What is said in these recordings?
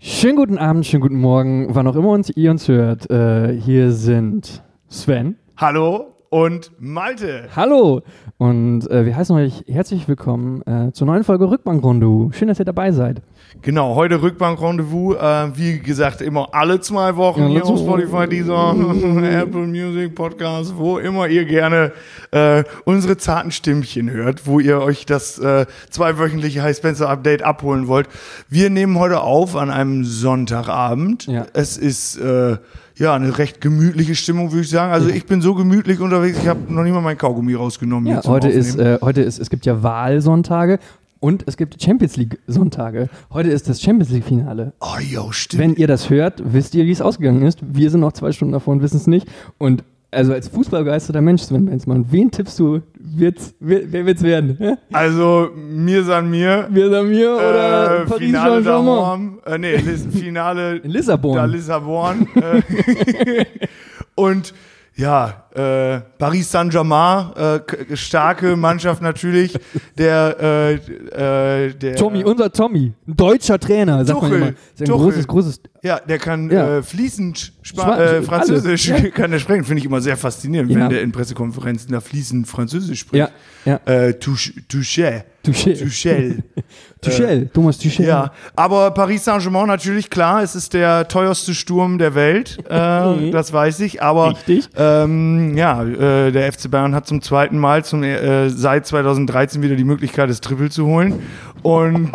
Schönen guten Abend, schönen guten Morgen, wann auch immer uns, ihr uns hört. Äh, hier sind Sven. Hallo und Malte. Hallo. Und äh, wir heißen euch herzlich willkommen äh, zur neuen Folge Rückbank-Rendezvous. Schön, dass ihr dabei seid. Genau, heute Rückbank-Rendezvous. Äh, wie gesagt, immer alle zwei Wochen Ja, hier auf. Spotify, dieser Apple Music Podcast, wo immer ihr gerne äh, unsere zarten Stimmchen hört, wo ihr euch das äh, zweiwöchentliche High Spencer Update abholen wollt. Wir nehmen heute auf an einem Sonntagabend. Ja. Es ist äh, ja eine recht gemütliche Stimmung, würde ich sagen. Also ich bin so gemütlich unterwegs, ich habe noch nicht mal mein Kaugummi rausgenommen. Ja, heute ist, äh, heute ist, es gibt ja Wahlsonntage und es gibt Champions League-Sonntage. Heute ist das Champions League-Finale. Oh, jo, stimmt. Wenn ihr das hört, wisst ihr, wie es ausgegangen ist. Wir sind noch zwei Stunden davor und wissen es nicht. Und also als fußballbegeisterter Mensch, Sven Benzmann, wen tippst du, wird's, wer, wer wird's werden? Also, mir san mir. Wir sagen mir oder Äh, Paris Finale Saint-Germain? d'Amor, äh, nee, Finale In Lissabon. da Lissabon. Äh, und ja, äh, Paris Saint-Germain, äh, starke Mannschaft natürlich. Der, äh, äh, der Tommy, unser Tommy, ein deutscher Trainer, sagt man Tuchel, immer. Ist ein Tuchel. großes, großes. Ja, der kann Ja. Äh, fließend Spa äh, Französisch ja. kann er sprechen. Finde ich immer sehr faszinierend, Ja. wenn der in Pressekonferenzen da fließend Französisch Ja, spricht. ja. Äh, Touche, Touche, Tuchel. Tuchel. Tuchel, Thomas Tuchel. Ja, aber Paris Saint-Germain natürlich klar, es ist der teuerste Sturm der Welt, äh, das weiß ich. Aber ähm, ja, äh, der FC Bayern hat zum zweiten Mal zum, äh, seit 2013 wieder die Möglichkeit, das Triple zu holen. Und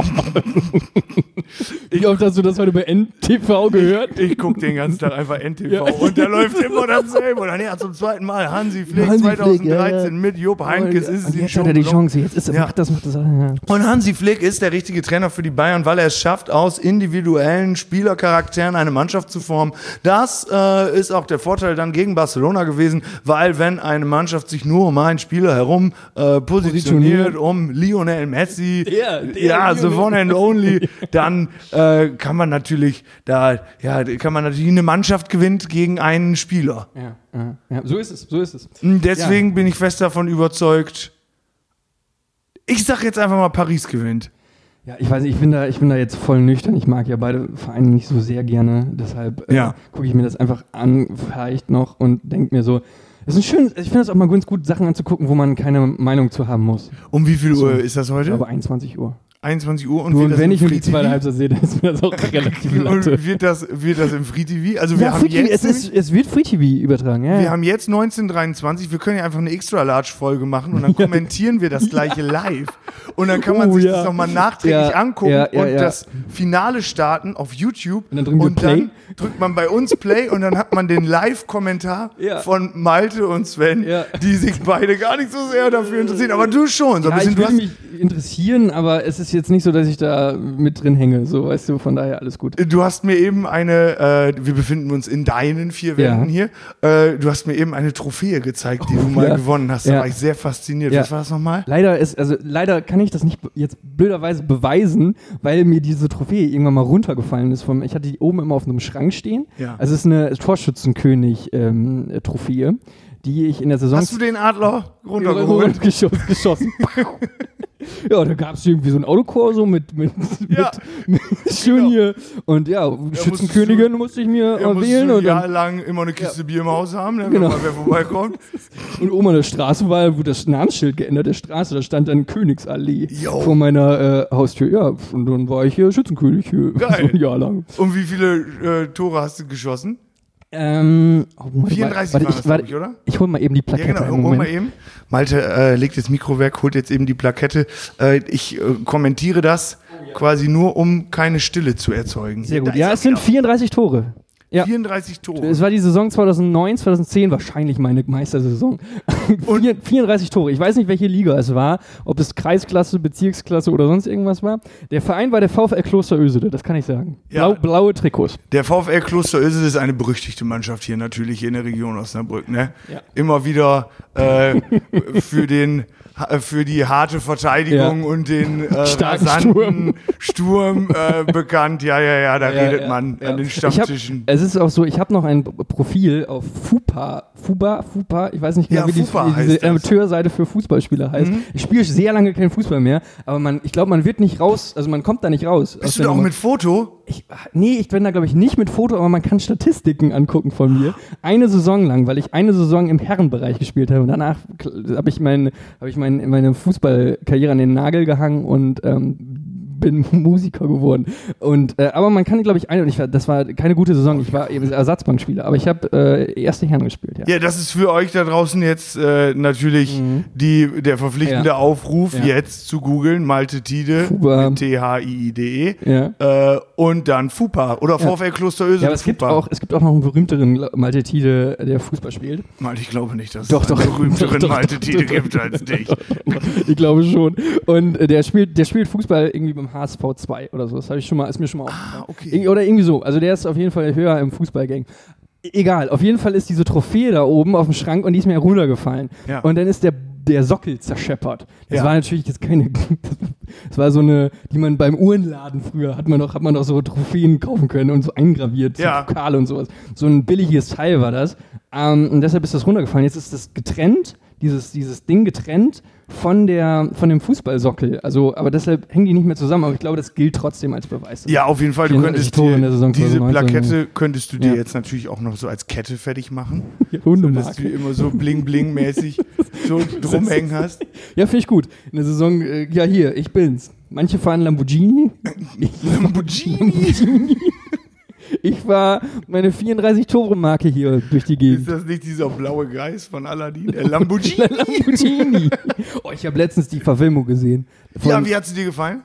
Wie oft hast du das heute bei NTV gehört? ich gucke den ganzen Tag einfach NTV Ja. und da läuft immer dasselbe. Und dann ja, zum zweiten Mal Hansi Flick Hansi Flick, 2013 ja, ja. mit Jupp Heynckes ist es Und ihm jetzt hat er die. Chance. Jetzt ist er, Ja. macht das, macht das. Und Hansi Flick ist der richtige Trainer für die Bayern, weil er es schafft, aus individuellen Spielercharakteren eine Mannschaft zu formen. Das äh, ist auch der Vorteil dann gegen Barcelona gewesen, weil wenn eine Mannschaft sich nur um einen Spieler herum äh, positioniert, um Lionel Messi, Der, der ja, the Lionel. one and only, dann äh, kann man natürlich da, ja, kann man natürlich eine Mannschaft gewinnt gegen einen Spieler. Ja, ja, ja. So ist es, so ist es. Deswegen bin ich fest davon überzeugt. Ich sag jetzt einfach mal, Paris gewinnt. Ja, ich weiß nicht, ich bin da, ich bin da jetzt voll nüchtern. Ich mag ja beide Vereine nicht so sehr gerne. Deshalb äh, Ja. gucke ich mir das einfach an, vielleicht noch und denke mir so, es ist ein schön, ich finde es auch mal ganz gut, Sachen anzugucken, wo man keine Meinung zu haben muss. Um wie viel So. Uhr ist das Ich heute? glaube 21 Uhr. 21 Uhr und wird und wenn ich nur die zweite? Halbzeit sehe, dann ist mir das auch relativ Und wird das, wird das im Free TV? Also wir Ja, haben Free jetzt es, ist, es wird Free TV übertragen, ja. wir haben jetzt 1923, wir können ja einfach eine extra large Folge machen und dann kommentieren wir das gleiche live und dann kann man Oh, sich ja. das nochmal nachträglich Ja, angucken ja, und das Finale starten auf YouTube Und dann wir Play. drückt man bei uns Play und dann hat man den Live-Kommentar von Malte und Sven, die sich beide gar nicht so sehr dafür interessieren, aber du schon. So ein ja, bisschen, ich du würde mich interessieren, aber es ist jetzt nicht so, dass ich da mit drin hänge. So, weißt du, von daher alles gut. Du hast mir eben eine, äh, wir befinden uns in deinen vier Ja. Wänden hier, äh, du hast mir eben eine Trophäe gezeigt, die du mal Ja. gewonnen hast. Da Ja. war ich sehr fasziniert. Ja. Was war das nochmal? Leider ist, also leider kann ich das nicht jetzt blöderweise beweisen, weil mir diese Trophäe irgendwann mal runtergefallen ist. Vom, ich hatte die oben immer auf einem Schrank stehen. Ja. Also es ist eine Torschützenkönig-Trophäe, die ich in der Saison Hast du den Adler runtergeholt? geschossen. geschossen. ja, da gab es irgendwie so ein Autokorso mit, mit, Ja. mit, mit schön Genau. hier. Und ja, Schützenkönigin musste ich mir muss wählen. ein Und, Jahr dann, lang immer eine Kiste Bier im Haus haben, ne, Genau. wenn mal wer vorbeikommt. und oben an der Straße war, wo das Namensschild geändert der Straße, da stand dann Königsallee Jo. vor meiner äh, Haustür. Ja, und dann war ich hier Schützenkönig hier Geil. so ein Jahr lang. Und wie viele äh, Tore hast du geschossen? Ähm, oh, Moment, 34 warte, ich, das, warte, ich, oder? Ich hol mal eben die Ja, Plakette. genau. einen Hol mal eben. Malte äh, legt das Mikro weg, holt jetzt eben die Plakette. Äh, ich äh, kommentiere das quasi nur, um keine Stille zu erzeugen. Sehr gut. Ja, es sind wieder. 34 Tore. Ja. 34 Tore. Es war die Saison 2009, 2010, wahrscheinlich meine Meistersaison. Vier- 34 Tore. Ich weiß nicht, welche Liga es war, ob es Kreisklasse, Bezirksklasse oder sonst irgendwas war. Der Verein war der VfL Kloster Ösede, das kann ich sagen. Ja. Blau, blaue Trikots. Der VfL Kloster Ösel ist eine berüchtigte Mannschaft hier natürlich in der Region Osnabrück. Ne? Ja. Immer wieder äh, für den für die harte Verteidigung Ja. und den äh, Starken rasanten Sturm, äh, bekannt. Ja, ja, ja, da redet man an den hab, Stammtischen. es ist auch so, ich habe noch ein Profil auf FUPA, FUBA, FUPA, ich weiß nicht genau, Ja, wie die, FUPA diese. Amateurseite für Fußballspieler heißt. Mhm. Ich spiele sehr lange keinen Fußball mehr, aber man, ich glaube, man wird nicht raus, also man kommt da nicht raus. aus Bist du da auch Nummer. mit Foto? Ich, nee, ich bin da, glaube ich, nicht mit Foto, aber man kann Statistiken angucken von mir. Eine Saison lang, weil ich eine Saison im Herrenbereich gespielt habe. Und danach habe ich, mein, hab ich mein, meine Fußballkarriere an den Nagel gehangen und ähm, bin Musiker geworden. Und, äh, aber man kann, glaube ich, eine, und ich war, das war keine gute Saison, ich war eben Ersatzbankspieler, aber ich habe äh, erste Herren gespielt, ja. Ja, das ist für euch da draußen jetzt äh, natürlich die, der verpflichtende Ja. Aufruf, Ja. jetzt zu googeln, Malte Tide, T-H-I-I-D-E, Ja. äh, und dann FUPA oder Ja. VfL Klosteröse Ja, aber es gibt, auch, es gibt auch noch einen berühmteren Malte Tide, der Fußball spielt. Malte, ich glaube nicht, dass Doch, es einen doch. berühmteren Doch, Malte Tide gibt als dich. ich glaube schon. Und äh, der spielt, der spielt Fußball irgendwie beim HSV 2 oder so. Das habe ich schon mal, ist mir schon mal. Ah, okay. Oder irgendwie so. Also der ist auf jeden Fall höher im Fußballgang. E- Egal, auf jeden Fall ist diese Trophäe da oben auf dem Schrank und die ist mir runtergefallen. Ja. Und dann ist der, der Sockel zerscheppert. Das Ja. war natürlich jetzt keine. Das war so eine, die man beim Uhrenladen früher hat man noch, hat man noch so Trophäen kaufen können und so eingraviert, so Ja. Pokale und sowas. So ein billiges Teil war das. Ähm, und deshalb ist das runtergefallen. Jetzt ist das getrennt, dieses, dieses Ding getrennt von, der, von dem Fußballsockel. Also, aber deshalb hängen die nicht mehr zusammen. Aber ich glaube, das gilt trotzdem als Beweis. Ja, auf jeden Fall. Du 34 könntest Tore in der dir, diese 2019, Plakette könntest du dir Ja. jetzt natürlich auch noch so als Kette fertig machen. Dass du immer so bling-bling-mäßig so drumhängen hast. Ja, finde ich gut. In der Saison, äh, ja hier, ich bin's. Manche fahren Lamborghini. Ich, Lamborghini. Ich war meine 34-Tore-Marke hier durch die Ist Gegend. das nicht dieser blaue Geist von Aladdin? Der Lamborghini. Lamborghini. Oh, ich habe letztens die Verfilmung gesehen. Von- Ja, wie hat sie dir gefallen?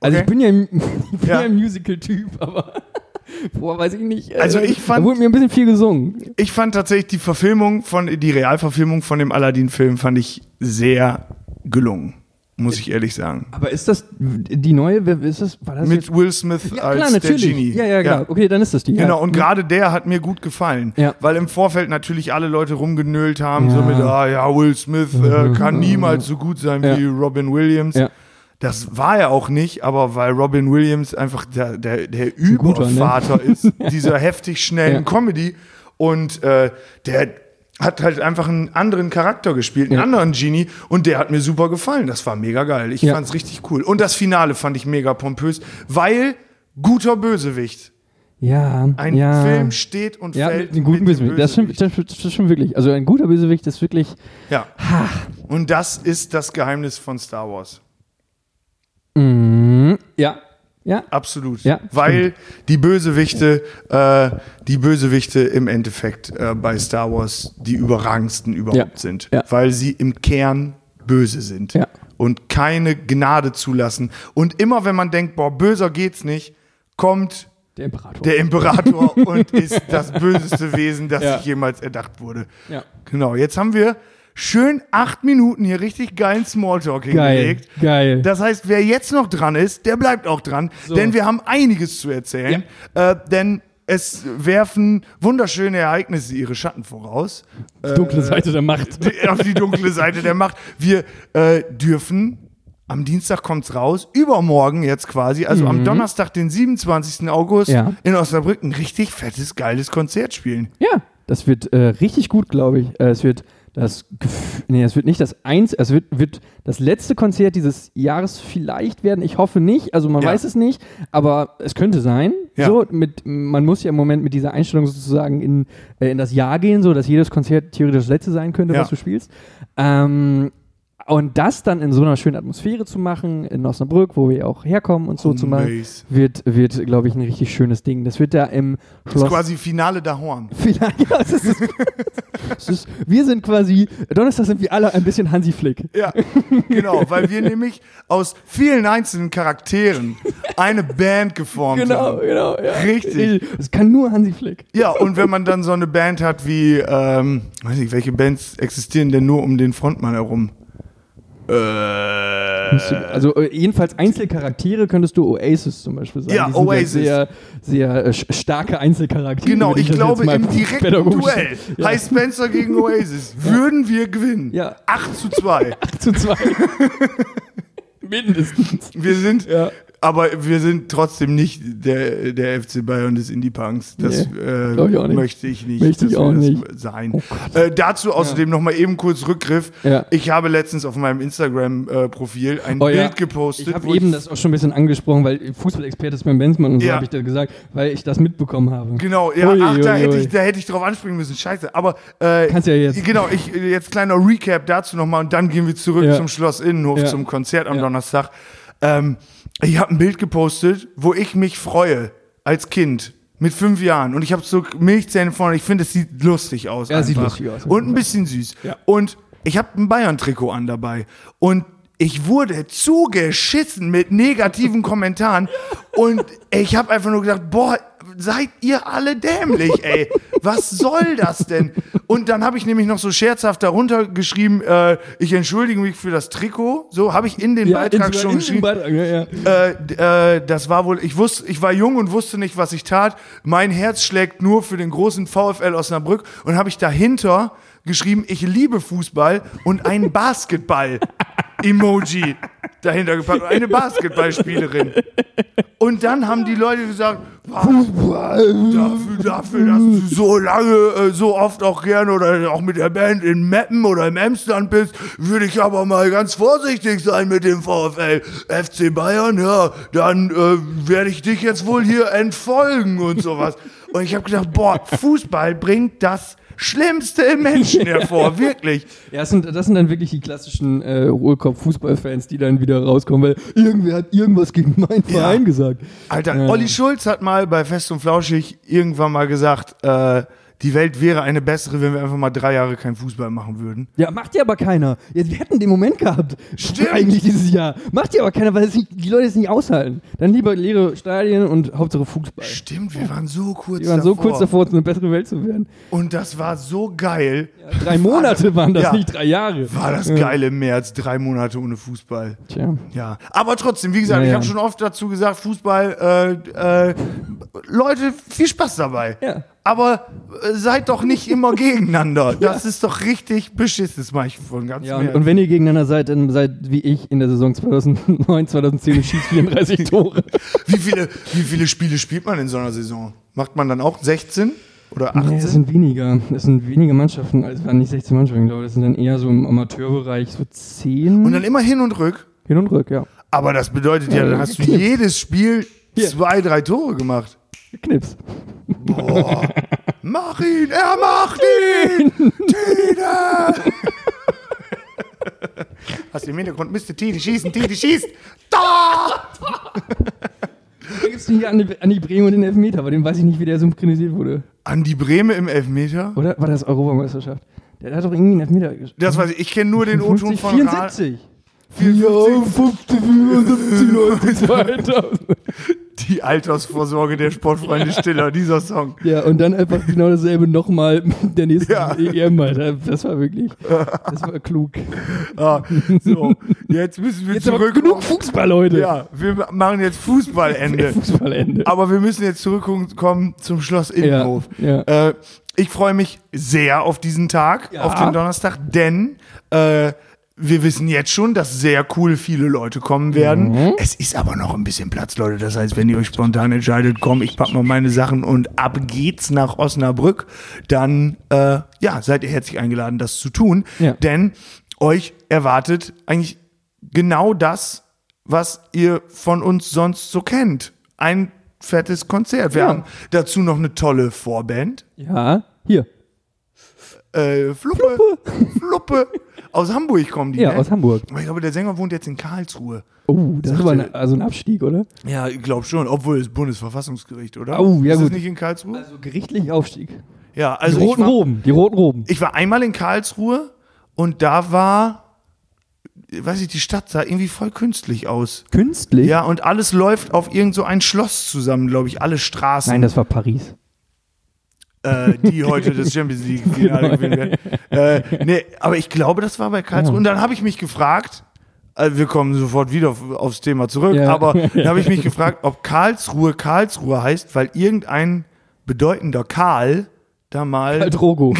also okay. ich bin ja, ein- ich bin Ja. ja. ein Musical-Typ, aber boah, weiß ich nicht. Also Äh, ich fand- Da wurde mir ein bisschen viel gesungen. Ich fand tatsächlich die Verfilmung von, die Realverfilmung von dem Aladdin-Film fand ich sehr gelungen. Muss ich ehrlich sagen. Aber ist das die neue? wer- Ist das, war das Mit Will Smith jetzt? Ja, als klar, der natürlich. Genie. Ja, ja, klar. Okay, dann ist das die. ja. Genau, und gerade der hat mir gut gefallen. Ja. Weil im Vorfeld natürlich alle Leute rumgenölt haben, Ja. so mit, ah ja, Will Smith äh, kann niemals so gut sein Ja. wie Robin Williams. Ja. Das war er auch nicht, aber weil Robin Williams einfach der, der, der ne? Übervater ist, dieser heftig schnellen Ja. Comedy. Und äh, der hat halt einfach einen anderen Charakter gespielt, einen Ja. anderen Genie. Und der hat mir super gefallen. Das war mega geil. Ich Ja. fand's richtig cool. Und das Finale fand ich mega pompös, weil guter Bösewicht. Ja, Ein ja. Film steht und Ja, fällt mit einem guten mit Bösewicht. Das stimmt, das, stimmt- das stimmt wirklich. Also ein guter Bösewicht ist wirklich. Ja. Und das ist das Geheimnis von Star Wars. Mm, ja. Ja. Absolut. Ja, Weil die Bösewichte, äh, die Bösewichte im Endeffekt äh, bei Star Wars die überragendsten überhaupt Ja. sind. Ja. Weil sie im Kern böse sind. Ja. Und keine Gnade zulassen. Und immer wenn man denkt, boah, böser geht's nicht, kommt Der Imperator. der Imperator und ist das böseste Wesen, das Ja. sich jemals erdacht wurde. ja. Genau, jetzt haben wir schön acht Minuten hier richtig geilen Smalltalk Geil. hingelegt. Geil. Das heißt, wer jetzt noch dran ist, der bleibt auch dran, So. denn wir haben einiges zu erzählen. Äh, denn es werfen wunderschöne Ereignisse ihre Schatten voraus. Die dunkle Seite der Macht. Die- auf die dunkle Seite der Macht. Wir äh, dürfen, am Dienstag kommt's raus, übermorgen jetzt quasi, also am Donnerstag, den 27. August, Mhm. Ja. in Osnabrück ein richtig fettes, geiles Konzert spielen. Ja, das wird äh, richtig gut, glaube ich. Äh, es wird das, nee, es wird nicht das eins, es wird, wird das letzte Konzert dieses Jahres vielleicht werden. Ich hoffe nicht, also man Ja. weiß es nicht, aber es könnte sein. Ja. So, mit, man muss ja im Moment mit dieser Einstellung sozusagen in, äh, in das Jahr gehen, so dass jedes Konzert theoretisch das letzte sein könnte, Ja. was du spielst. Ähm, und das dann in so einer schönen Atmosphäre zu machen, in Osnabrück, wo wir auch herkommen und so zu machen, Base. wird, wird glaube ich, ein richtig schönes Ding. Das wird da im Das ist Schloss. quasi Finale da Horn. Vielleicht, ja, es ist, es ist, wir sind quasi, Donnerstag sind wir alle ein bisschen Hansi Flick. Ja, genau, weil wir nämlich aus vielen einzelnen Charakteren eine Band geformt Genau, haben. genau. Ja. Richtig. Es kann nur Hansi Flick. Ja, und wenn man dann so eine Band hat wie, ähm, weiß nicht, welche Bands existieren denn nur um den Frontmann herum? Äh, Also äh, jedenfalls Einzelcharaktere könntest du Oasis zum Beispiel sagen. Ja, Oasis. sehr, sehr äh, starke Einzelcharaktere. genau, ich das glaube, im direkten Duell, Ja. High Spencer gegen Oasis, würden wir gewinnen. Ja. 8 zu 2. 8 zu 2. Mindestens. Wir sind Ja. Aber wir sind trotzdem nicht der, der FC Bayern des Indie-Punks. Das Nee, äh, ich möchte ich nicht. Möchte ich auch das nicht. sein. Oh äh, dazu außerdem noch mal eben kurz Rückgriff. Ja. Ich habe letztens auf meinem Instagram-Profil ein Oh Bild ja. gepostet. Ich habe eben das auch schon ein bisschen angesprochen, weil Fußballexperte ist mein Benzmann und so Ja. habe ich da gesagt, weil ich das mitbekommen habe. Genau, ja, Ui, ach, da, ui, hätte ui. ich, da hätte ich drauf anspringen müssen. Scheiße. Aber äh, Kannst ja jetzt. Genau, ich jetzt kleiner Recap dazu nochmal und dann gehen wir zurück Ja. zum Schloss Innenhof, Ja. zum Konzert am Ja. Donnerstag. Ähm, ich habe ein Bild gepostet, wo ich mich freue als Kind. Mit fünf Jahren und ich habe so Milchzähne vorne. Ich finde, es sieht lustig aus. Ja, einfach. sieht lustig aus. Und ein bisschen süß. Ja. Und ich habe ein Bayern-Trikot an dabei. Und ich wurde zugeschissen mit negativen Kommentaren. Und ich habe einfach nur gedacht, boah, seid ihr alle dämlich, ey. Was soll das denn? Und dann habe ich nämlich noch so scherzhaft darunter geschrieben, äh, ich entschuldige mich für das Trikot. So habe ich in den Beitrag in- schon in- geschrieben. Beitrag, ja, ja. Äh, äh, das war wohl, ich wusste, ich war jung und wusste nicht, was ich tat. Mein Herz schlägt nur für den großen VfL Osnabrück und habe ich dahinter geschrieben, ich liebe Fußball und ein Basketball-Emoji dahinter gepackt. Eine Basketballspielerin. Und dann haben die Leute gesagt, dafür, dafür, dass du so lange, äh, so oft auch gerne oder auch mit der Band in Meppen oder im Emsland bist, würde ich aber mal ganz vorsichtig sein mit dem VfL. FC Bayern, ja, dann äh, werde ich dich jetzt wohl hier entfolgen und sowas. Und ich habe gedacht, boah, Fußball bringt das Schlimmste im Menschen hervor, wirklich. Ja, das sind, das sind dann wirklich die klassischen äh, Ruhrkopf-Fußballfans, die dann wieder rauskommen, weil irgendwer hat irgendwas gegen meinen Verein gesagt. Alter, Ja. Olli Schulz hat mal bei Fest und Flauschig irgendwann mal gesagt, äh, die Welt wäre eine bessere, wenn wir einfach mal drei Jahre keinen Fußball machen würden. Ja, macht ja aber keiner. Jetzt, wir hätten den Moment gehabt. Stimmt. Eigentlich dieses Jahr. Macht ja aber keiner, weil nicht, die Leute es nicht aushalten. Dann lieber leere Stadien und Hauptsache Fußball. Stimmt, wir waren so kurz Die waren so davor. kurz davor, eine bessere Welt zu werden. Und das war so geil. Drei Monate waren das, Ja. nicht drei Jahre. War das geil im März, drei Monate ohne Fußball. Tja. Ja, aber trotzdem, wie gesagt, Ja, ich ja. habe schon oft dazu gesagt, Fußball, äh, äh, Leute, viel Spaß dabei. Ja. Aber äh, seid doch nicht immer gegeneinander. Das ist doch richtig beschissen, das mache ich von ganz Ja, und, und wenn ihr gegeneinander seid, dann seid wie ich in der Saison 2009, 2010 und schießt 34 Tore. wie, viele, wie viele Spiele spielt man in so einer Saison? Macht man dann auch 16 oder 18? Nee, es sind weniger. Es sind weniger Mannschaften. Also es waren nicht 16 Mannschaften, glaube ich. Das sind dann eher so im Amateurbereich so 10. und dann immer hin und rück. hin und rück, ja. Aber das bedeutet ja, Ja, dann hast du jedes Spiel Hier. zwei, drei Tore gemacht. Knips. Boah. Mach ihn, er macht ihn! Tide! Hast du im Hintergrund, müsste Tide schießen, Tide schießt! Da! Da gibt es hier Andi, Andi Bremen und den Elfmeter, aber den weiß ich nicht, wie der synchronisiert wurde. Andi Breme im Elfmeter? Oder war das Europameisterschaft? Der hat doch irgendwie einen Elfmeter gespielt. Das weiß ich, ich kenne nur den O-Ton 50, von Ra 74. 54. 54, 2000. Die Altersvorsorge der Sportfreunde Stiller, dieser Song. Ja, und dann einfach genau dasselbe nochmal der nächsten Ja. EM, Alter. Das war wirklich, das war klug. Ah, so, jetzt müssen wir Jetzt zurück. genug Fußball, Leute. Ja, wir machen jetzt Fußballende. Fußballende. Aber wir müssen jetzt zurückkommen zum Schloss Innenhof. Ja, Äh, ich freue mich sehr auf diesen Tag, Ja. auf den Donnerstag, denn äh, wir wissen jetzt schon, dass sehr cool viele Leute kommen werden. Mhm. Es ist aber noch ein bisschen Platz, Leute. Das heißt, wenn ihr euch spontan entscheidet, komm, ich pack mal meine Sachen und ab geht's nach Osnabrück, dann äh, ja, seid ihr herzlich eingeladen, das zu tun. Ja. Denn euch erwartet eigentlich genau das, was ihr von uns sonst so kennt. Ein fettes Konzert. Wir Ja. haben dazu noch eine tolle Vorband. Ja, hier. Äh, Fluppe, Fluppe. Aus Hamburg kommen die. Ja, ne? aus Hamburg. Aber ich glaube, der Sänger wohnt jetzt in Karlsruhe. Oh, das ist aber ein, also ein Abstieg, oder? Ja, ich glaube schon, obwohl es Bundesverfassungsgericht, oder? Oh, ja, ist gut. das nicht in Karlsruhe? Also gerichtlich Aufstieg. ja, also die roten war, Roben, die roten Roben. ich war einmal in Karlsruhe und da war, weiß ich, die Stadt sah irgendwie voll künstlich aus. Künstlich? Ja, und alles läuft auf irgend so ein Schloss zusammen, glaube ich, alle Straßen. Nein, das war Paris. Äh, die heute das Champions League-Finale gewinnen werden. Äh, nee, aber ich glaube, das war bei Karlsruhe. Und dann habe ich mich gefragt, äh, wir kommen sofort wieder auf, aufs Thema zurück, Ja. aber dann habe ich mich gefragt, ob Karlsruhe Karlsruhe heißt, weil irgendein bedeutender Karl da mal. Karl Drogo.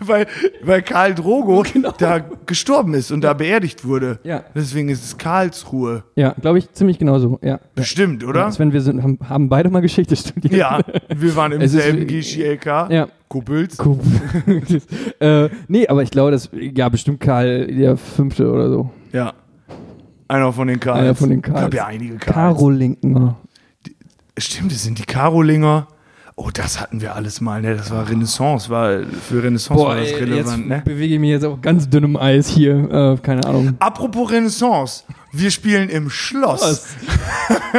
weil, weil Karl Drogo Genau. da gestorben ist und da beerdigt wurde. Ja. Deswegen ist es Karlsruhe. Ja, glaube ich, ziemlich genauso. Ja. Bestimmt, oder? Sven, wir sind, haben, haben beide mal Geschichte studiert. Ja, wir waren im Es selben GCLK. Ja. Kuppels. Cool. äh, nee, aber ich glaube, das, ja, bestimmt Karl der Fünfte oder so. Ja. Einer von den Karls. Einer von den Ich glaube Karls. ja einige Karls. Karolinger. Stimmt, das sind die Karolinger. Oh, das hatten wir alles mal, ne? Das war Renaissance, war für Renaissance war das relevant, ne? bewege ich mich jetzt auf ganz dünnem Eis hier. Äh, keine Ahnung. Apropos Renaissance, wir spielen im Schloss.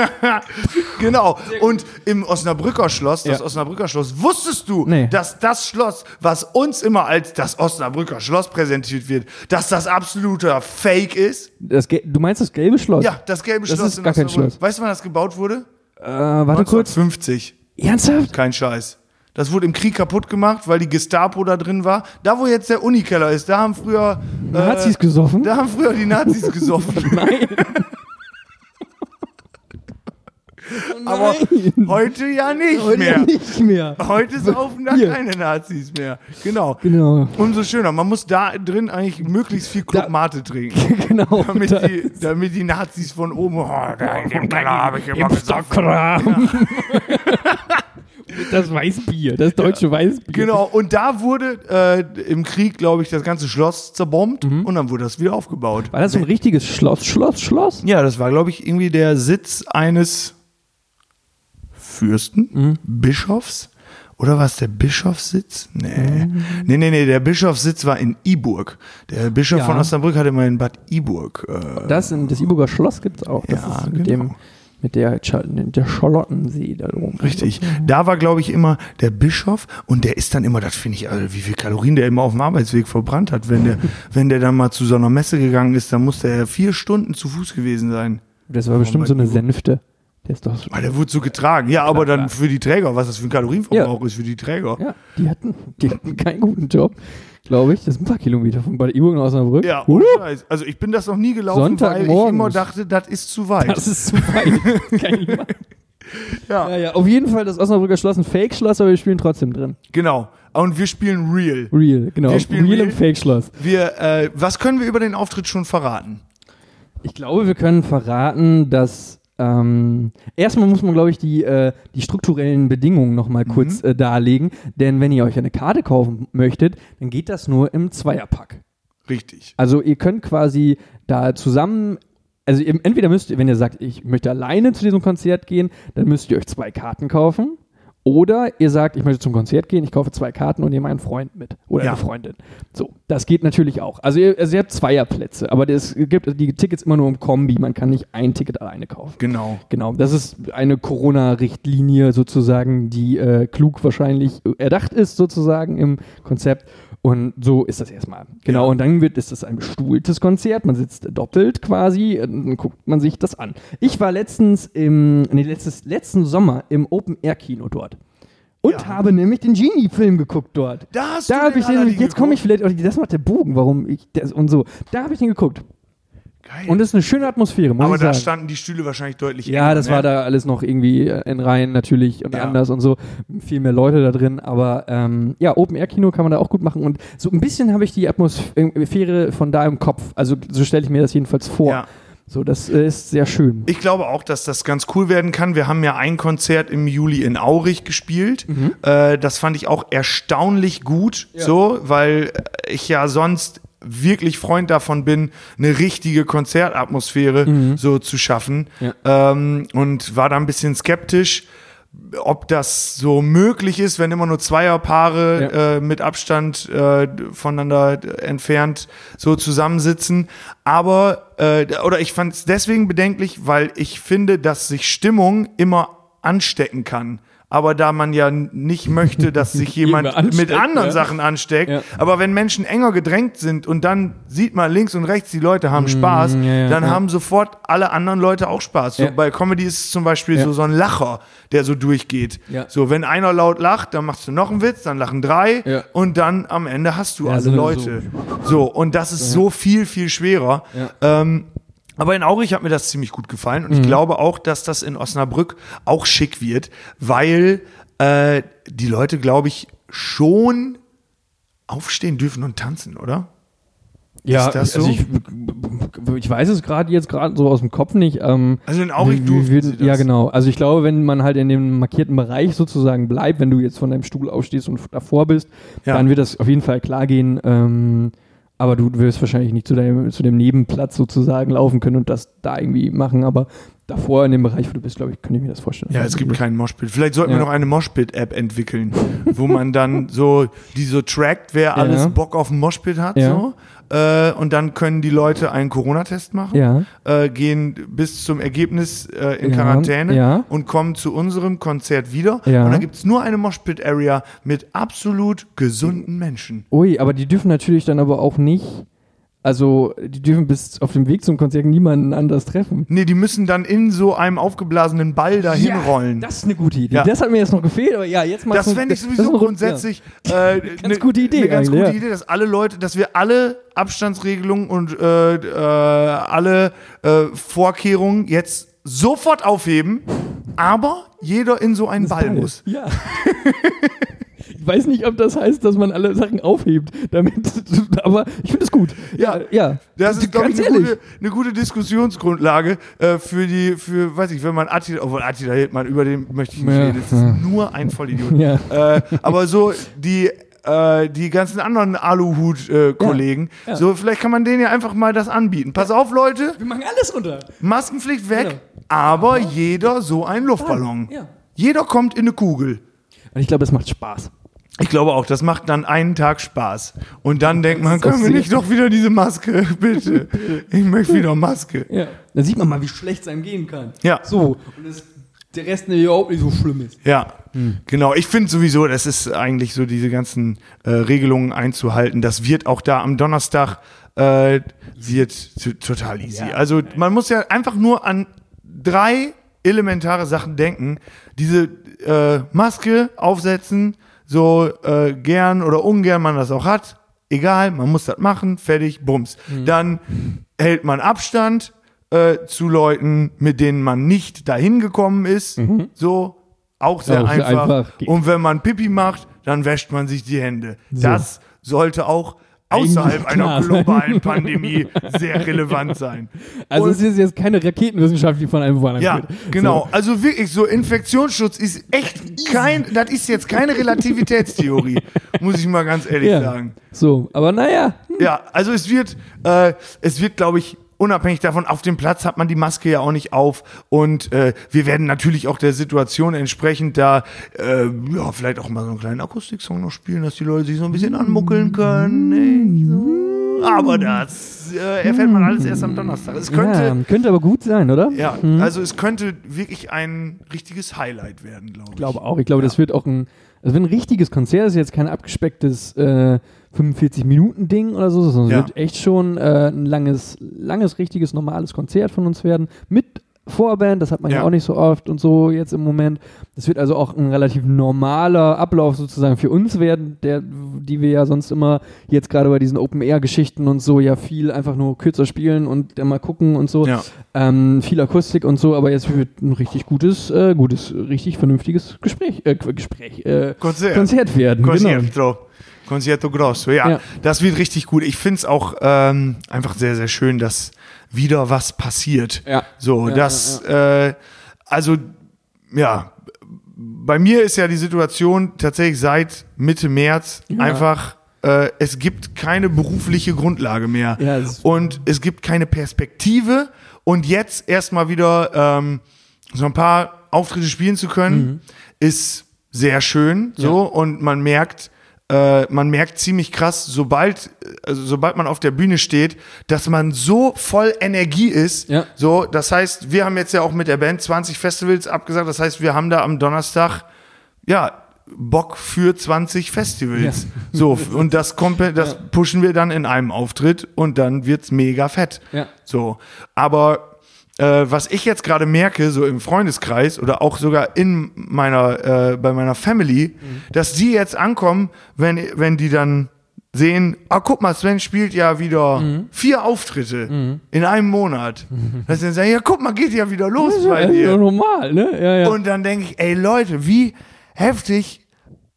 genau. Und im Osnabrücker Schloss, das Ja. Osnabrücker Schloss, wusstest du, Nee. dass das Schloss, was uns immer als das Osnabrücker Schloss präsentiert wird, dass das absoluter Fake ist? Das, du meinst das gelbe Schloss? Ja, das gelbe Das Schloss ist in gar kein. Schloss. Weißt du, wann das gebaut wurde? Äh, warte kurz. 1950. Ernsthaft? Kein Scheiß. Das wurde im Krieg kaputt gemacht, weil die Gestapo da drin war. Da, wo jetzt der Unikeller ist, da haben früher äh, Nazis gesoffen? Da haben früher die Nazis gesoffen. Nein. Aber Nein. heute ja nicht Heute mehr. nicht mehr. Heute saufen da Hier. keine Nazis mehr. Genau. Genau. Umso schöner. Man muss da drin eigentlich möglichst viel Club Da- Mate trinken. genau. Damit Da- die, damit die Nazis von oben, oh, da in dem Keller habe ich immer. Hipsterkram. Das Weißbier, das deutsche Weißbier. Genau, und da wurde äh, im Krieg, glaube ich, das ganze Schloss zerbombt Mhm. und dann wurde das wieder aufgebaut. War das so ein richtiges Schloss, Schloss, Schloss? Ja, das war, glaube ich, irgendwie der Sitz eines Fürsten, Mhm. Bischofs. Oder war es der Bischofssitz? Nee. Mhm. Nee, nee, nee, der Bischofssitz war in Iburg. Der Bischof Ja. von Osnabrück hatte mal in Bad Iburg. Äh, Das, in, das Iburger Schloss gibt es auch. Das Ja, ist mit genau. dem mit der, der Charlottensee da drum. Richtig. Da war, glaube ich, immer der Bischof und der ist dann immer, das finde ich, also wie viel Kalorien der immer auf dem Arbeitsweg verbrannt hat. Wenn der, wenn der dann mal zu so einer Messe gegangen ist, dann muss der vier Stunden zu Fuß gewesen sein. Das war bestimmt so eine Sänfte. Der ist doch so. Der wurde so getragen. Ja, aber dann für die Träger, was das für ein Kalorienverbrauch ist für die Träger. Ja, die hatten, die hatten keinen guten Job, glaube ich. Das sind ein paar Kilometer von Bad Iburg nach Osnabrück. Ja, Uh. Also ich bin das noch nie gelaufen, weil ich immer dachte, das ist zu weit. das ist zu weit. Kann ich nicht machen. ja, ja, ja, auf jeden Fall das Osnabrücker Schloss ein Fake-Schloss, aber wir spielen trotzdem drin. genau. Und wir spielen real. Real, genau. Wir spielen Real real. und Fake-Schloss. Wir, äh, was können wir über den Auftritt schon verraten? Ich glaube, wir können verraten, dass ähm, erstmal muss man, glaube ich, die, äh, die strukturellen Bedingungen nochmal kurz äh, darlegen. Denn wenn ihr euch eine Karte kaufen möchtet, dann geht das nur im Zweierpack. Richtig. Also ihr könnt quasi da zusammen, also entweder müsst ihr, wenn ihr sagt, ich möchte alleine zu diesem Konzert gehen, dann müsst ihr euch zwei Karten kaufen. Oder ihr sagt, ich möchte zum Konzert gehen, ich kaufe zwei Karten und nehme einen Freund mit. Oder Ja. eine Freundin. So, das geht natürlich auch. Also ihr, also ihr habt Zweierplätze, aber es gibt die Tickets immer nur im Kombi. Man kann nicht ein Ticket alleine kaufen. Genau. Genau, das ist eine Corona-Richtlinie sozusagen, die äh, klug wahrscheinlich erdacht ist sozusagen im Konzept. Und so ist das erstmal. Genau, Ja. und dann wird ist das ein bestuhltes Konzert. Man sitzt doppelt quasi, und dann guckt man sich das an. Ich war letztens im, nee, letztes, letzten Sommer im Open-Air-Kino dort. Und Ja. habe nämlich den Genie-Film geguckt dort. Da Da habe ich den, jetzt komme ich vielleicht, oh, das macht der Bogen, warum ich, das, und so. Da habe ich den geguckt. Geil. Und es ist eine schöne Atmosphäre, muss aber ich da sagen. standen die Stühle wahrscheinlich deutlich Ja, enger, das ne? war da alles noch irgendwie äh, in Reihen natürlich und Ja. anders und so. Viel mehr Leute da drin, aber ähm, ja, Open-Air-Kino kann man da auch gut machen und so ein bisschen habe ich die Atmosphäre von da im Kopf. Also so stelle ich mir das jedenfalls vor. Ja. So, das äh, ist sehr schön. Ich glaube auch, dass das ganz cool werden kann. Wir haben ja ein Konzert im Juli in Aurich gespielt. Mhm. Äh, das fand ich auch erstaunlich gut, so, weil ich ja sonst wirklich Freund davon bin, eine richtige Konzertatmosphäre so zu schaffen. Mhm. Ja. Ähm, und war da ein bisschen skeptisch, ob das so möglich ist, wenn immer nur Zweierpaare Ja. äh, mit Abstand äh, voneinander entfernt so zusammensitzen. Aber, äh, oder ich fand es deswegen bedenklich, weil ich finde, dass sich Stimmung immer anstecken kann. Aber da man ja nicht möchte, dass sich jemand ansteckt, mit anderen ja. Sachen ansteckt, Ja. aber wenn Menschen enger gedrängt sind und dann sieht man links und rechts, die Leute haben Spaß, ja, ja, dann haben sofort alle anderen Leute auch Spaß. So bei Comedy ist es zum Beispiel so, so ein Lacher, der so durchgeht. So, wenn einer laut lacht, dann machst du noch einen Witz, dann lachen drei und dann am Ende hast du alle so- Leute. So. und das ist so viel, viel schwerer. Ähm, aber in Aurich hat mir das ziemlich gut gefallen und Mhm. ich glaube auch, dass das in Osnabrück auch schick wird, weil äh, die Leute, glaube ich, schon aufstehen dürfen und tanzen, oder? Ja, also so? ich, ich weiß es gerade jetzt gerade so aus dem Kopf nicht. Ähm, Also in Aurich durften wird- sie das. Ja, genau. Also ich glaube, wenn man halt in dem markierten Bereich sozusagen bleibt, wenn du jetzt von deinem Stuhl aufstehst und davor bist, Ja. dann wird das auf jeden Fall klar gehen. Ähm, aber du wirst wahrscheinlich nicht zu, deinem, zu dem Nebenplatz sozusagen laufen können und das da irgendwie machen. Aber davor in dem Bereich, wo du bist, glaube ich, könnte ich mir das vorstellen. Ja, es gibt keinen Moshpit. Vielleicht sollten wir Ja. noch eine Moshpit-App entwickeln, wo man dann so, die so trackt, wer alles Bock auf einen Moshpit hat, Ja. so. Äh, und dann können die Leute einen Corona-Test machen, Ja. äh, gehen bis zum Ergebnis äh, in Ja, Quarantäne ja. und kommen zu unserem Konzert wieder. Und da gibt es nur eine Moshpit-Area mit absolut gesunden Menschen. Ui, aber die dürfen natürlich dann aber auch nicht, also die dürfen bis auf dem Weg zum Konzert niemanden anders treffen. Nee, die müssen dann in so einem aufgeblasenen Ball dahin rollen. Das ist eine gute Idee. Ja. Das hat mir jetzt noch gefehlt, aber ja, jetzt mal Das fände ich sowieso grundsätzlich äh, eine gute Idee Eine ganz gute ja. Idee, dass alle Leute, dass wir alle Abstandsregelungen und äh, äh, alle äh, Vorkehrungen jetzt sofort aufheben, aber jeder in so einen Ball muss. Ja. ich weiß nicht, ob das heißt, dass man alle Sachen aufhebt, damit, aber ich finde es gut. Ja. ja. Das ist, glaube ich, eine gute, eine gute Diskussionsgrundlage äh, für die, für, weiß ich, wenn man Attila, obwohl Attila Hildmann, über den möchte ich nicht Ja, reden, das ist nur ein Vollidiot. Ja. Äh, aber so die, äh, die ganzen anderen Aluhut-Kollegen, Ja. Ja. so vielleicht kann man denen ja einfach mal das anbieten. Pass auf, Leute, Wir machen alles runter. Maskenpflicht weg, Genau. aber jeder so ein Luftballon. Ja. Jeder kommt in eine Kugel. Und ich glaube, es macht Spaß. Ich glaube auch, das macht dann einen Tag Spaß. Und dann denkt man, können wir nicht doch wieder diese Maske, bitte. Ich möchte wieder Maske. Ja. Dann sieht man mal, wie schlecht es einem gehen kann. Ja. So. Und es, der Rest überhaupt nicht so schlimm ist. Ja, genau. Ich finde sowieso, das ist eigentlich so, diese ganzen äh, Regelungen einzuhalten. Das wird auch da am Donnerstag äh, wird total easy. Ja. Also man muss ja einfach nur an drei elementare Sachen denken. Diese äh, Maske aufsetzen, so äh, gern oder ungern man das auch hat. Egal, man muss das machen, fertig, bums. Mhm. Dann hält man Abstand äh, zu Leuten, mit denen man nicht dahin gekommen ist. So, auch sehr Mhm. Auch sehr einfach. einfach. Und wenn man Pipi macht, dann wäscht man sich die Hände. Das sollte auch außerhalb einer globalen Pandemie sehr relevant sein. Also Und- es ist jetzt keine Raketenwissenschaft, die von einem woanders ja, wird. genau. Also wirklich, so Infektionsschutz ist echt kein, das ist jetzt keine Relativitätstheorie, muss ich mal ganz So. ehrlich Ja. sagen. So, aber naja. Ja, also es wird, äh, es wird, glaube ich, unabhängig davon, auf dem Platz hat man die Maske ja auch nicht auf und äh, wir werden natürlich auch der Situation entsprechend da, äh, ja, vielleicht auch mal so einen kleinen Akustiksong noch spielen, dass die Leute sich so ein bisschen anmuckeln können. Nicht so. Aber das äh, erfährt man alles erst am Donnerstag. Es könnte, ja, könnte aber gut sein, oder? ja, also es könnte wirklich ein richtiges Highlight werden, glaube ich. Ich glaube auch. Ich glaube, das wird auch ein, das wird ein richtiges Konzert. Das ist jetzt kein abgespecktes äh, 45-Minuten-Ding oder so, sondern es Ja. wird echt schon äh, ein langes, langes, richtiges, normales Konzert von uns werden. Mit Vorband, das hat man ja. Ja. auch nicht so oft und so jetzt im Moment. Das wird also auch ein relativ normaler Ablauf sozusagen für uns werden, der, die wir ja sonst immer jetzt gerade bei diesen Open-Air-Geschichten und so ja viel einfach nur kürzer spielen und dann mal gucken und so. Ja. Ähm, viel Akustik und so, aber jetzt wird ein richtig gutes, äh, gutes, richtig vernünftiges Gespräch, äh, Gespräch, äh, Konzert. Konzert werden. Genau. Concerto. Concerto Grosso, ja. Ja. Das wird richtig gut. Ich finde es auch ähm, einfach sehr, sehr schön, dass wieder was passiert. Ja. So, Ja, das, Äh, also, ja, bei mir ist ja die Situation tatsächlich seit Mitte März einfach, äh, es gibt keine berufliche Grundlage mehr. Ja, und es gibt keine Perspektive. Und jetzt erstmal wieder ähm, so ein paar Auftritte spielen zu können, ist sehr schön. So, und man merkt, äh, man merkt ziemlich krass, sobald, also sobald man auf der Bühne steht, dass man so voll Energie ist. Ja. So, das heißt, wir haben jetzt ja auch mit der Band 20 Festivals abgesagt. Das heißt, wir haben da am Donnerstag, ja, Bock für 20 Festivals. So, und das, kommt, das pushen wir dann in einem Auftritt und dann wird's mega fett. Ja. So, aber äh, was ich jetzt gerade merke, so im Freundeskreis oder auch sogar in meiner, äh, bei meiner Family, dass die jetzt ankommen, wenn, wenn die dann sehen, ah, guck mal, Sven spielt ja wieder vier Auftritte in einem Monat. Dass sie dann sagen, ja, guck mal, geht ja wieder los bei Ja, ja dir. normal, ne? Ja, ja. Und dann denke ich, ey Leute, wie, heftig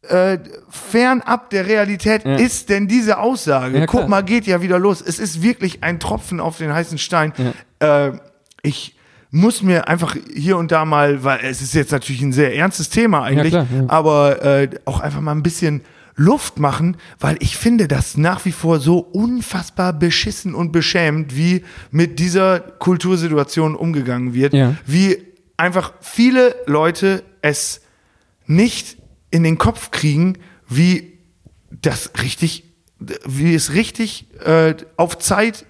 äh, fernab der Realität Ja. ist denn diese Aussage? Ja, Guck mal, geht ja wieder los. Es ist wirklich ein Tropfen auf den heißen Stein. Äh, ich muss mir einfach hier und da mal, weil es ist jetzt natürlich ein sehr ernstes Thema eigentlich, klar, ja. aber äh, auch einfach mal ein bisschen Luft machen, weil ich finde das nach wie vor so unfassbar beschissen und beschämend, wie mit dieser Kultursituation umgegangen wird, Ja. wie einfach viele Leute es nicht in den Kopf kriegen, wie das richtig, wie es richtig äh, auf Zeit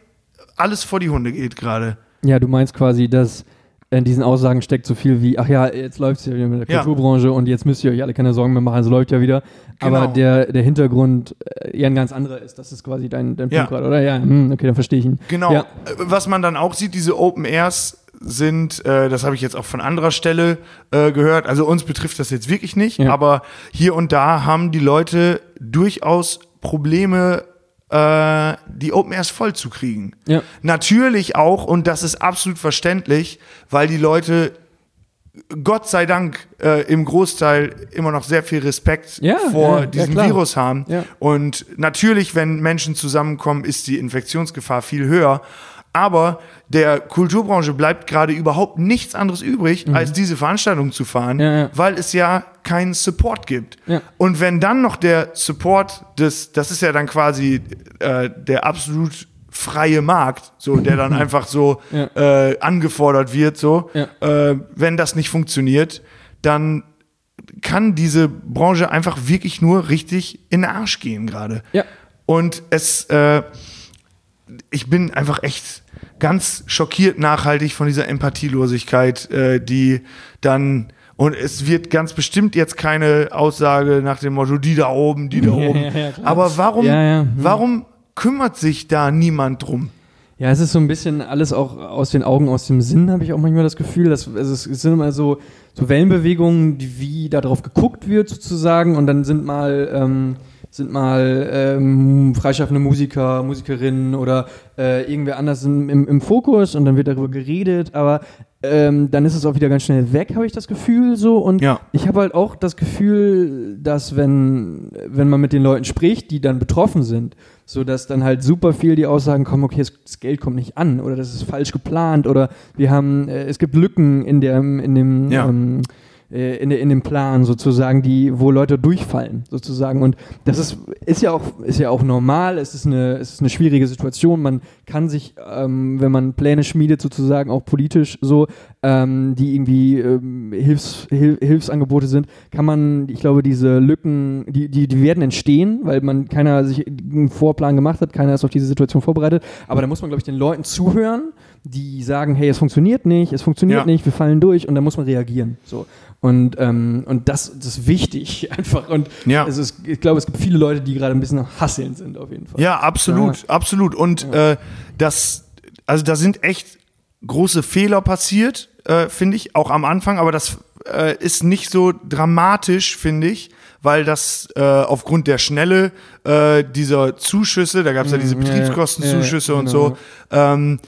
alles vor die Hunde geht gerade. Ja, du meinst quasi, dass in diesen Aussagen steckt so viel wie, ach ja, jetzt läuft es ja wieder mit der Ja. Kulturbranche und jetzt müsst ihr euch alle keine Sorgen mehr machen, es läuft ja wieder. Aber Genau. der, der Hintergrund äh, eher ein ganz anderer ist. Das ist quasi dein, dein Ja. Punkt gerade, oder? Ja, hm, okay, dann verstehe ich ihn. Genau. Ja. Äh, Was man dann auch sieht, diese Open Airs sind, äh, das habe ich jetzt auch von anderer Stelle äh, gehört, also uns betrifft das jetzt wirklich nicht, aber hier und da haben die Leute durchaus Probleme, äh, die Open Airs voll zu kriegen. Ja. Natürlich auch, und das ist absolut verständlich, weil die Leute Gott sei Dank äh, im Großteil immer noch sehr viel Respekt Ja, vor ja, ja, diesem klar. Virus haben. Ja. Und natürlich, wenn Menschen zusammenkommen, ist die Infektionsgefahr viel höher. Aber der Kulturbranche bleibt gerade überhaupt nichts anderes übrig, als diese Veranstaltung zu fahren, Mhm. Ja, ja. weil es ja keinen Support gibt. Ja. Und wenn dann noch der Support des, das ist ja dann quasi äh, der absolut freie Markt, so der dann einfach so Ja. äh, angefordert wird, so Ja. äh, wenn das nicht funktioniert, dann kann diese Branche einfach wirklich nur richtig in den Arsch gehen gerade. Ja. Und es, äh, ich bin einfach echt ganz schockiert nachhaltig von dieser Empathielosigkeit, äh, die dann und es wird ganz bestimmt jetzt keine Aussage nach dem Motto, die da oben, die da oben. ja, ja. Aber warum, Ja. Hm. warum kümmert sich da niemand drum? Ja, es ist so ein bisschen alles auch aus den Augen, aus dem Sinn, habe ich auch manchmal das Gefühl. Dass, also es sind immer so, so Wellenbewegungen, die, wie darauf geguckt wird sozusagen. Und dann sind mal, ähm, sind mal ähm, freischaffende Musiker, Musikerinnen oder äh, irgendwer anders im, im, im Fokus und dann wird darüber geredet. Aber ähm, dann ist es auch wieder ganz schnell weg, habe ich das Gefühl so. Und Ja. ich habe halt auch das Gefühl, dass wenn, wenn man mit den Leuten spricht, die dann betroffen sind, so dass dann halt super viel die Aussagen kommen, okay, das, Geld kommt nicht an oder das ist falsch geplant oder wir haben, äh, es gibt Lücken in der, in dem, Ja. ähm, äh, in, in dem Plan sozusagen, die, wo Leute durchfallen sozusagen. Und das ist, ist ja auch, ist ja auch normal. Es ist eine, es ist eine schwierige Situation. Man kann sich, ähm, wenn man Pläne schmiedet sozusagen auch politisch so, ähm, die irgendwie ähm, Hilfs, Hil Hilfsangebote sind, kann man, ich glaube, diese Lücken, die, die, die werden entstehen, weil man keiner sich einen Vorplan gemacht hat, keiner ist auf diese Situation vorbereitet. Aber da muss man, glaube ich, den Leuten zuhören, die sagen, hey, es funktioniert nicht, es funktioniert Ja. nicht, wir fallen durch und dann muss man reagieren. So. Und, ähm, und das, das ist wichtig einfach. Und Ja. es ist, ich glaube, es gibt viele Leute, die gerade ein bisschen am Hasseln sind, auf jeden Fall. Ja, absolut, absolut. Und äh, das, also da sind echt große Fehler passiert, äh, finde ich, auch am Anfang, aber das äh, ist nicht so dramatisch, finde ich, weil das äh, aufgrund der Schnelle äh, dieser Zuschüsse, da gab es ja diese Mm, ja, ja, Betriebskostenzuschüsse ja, und genau. so, ähm,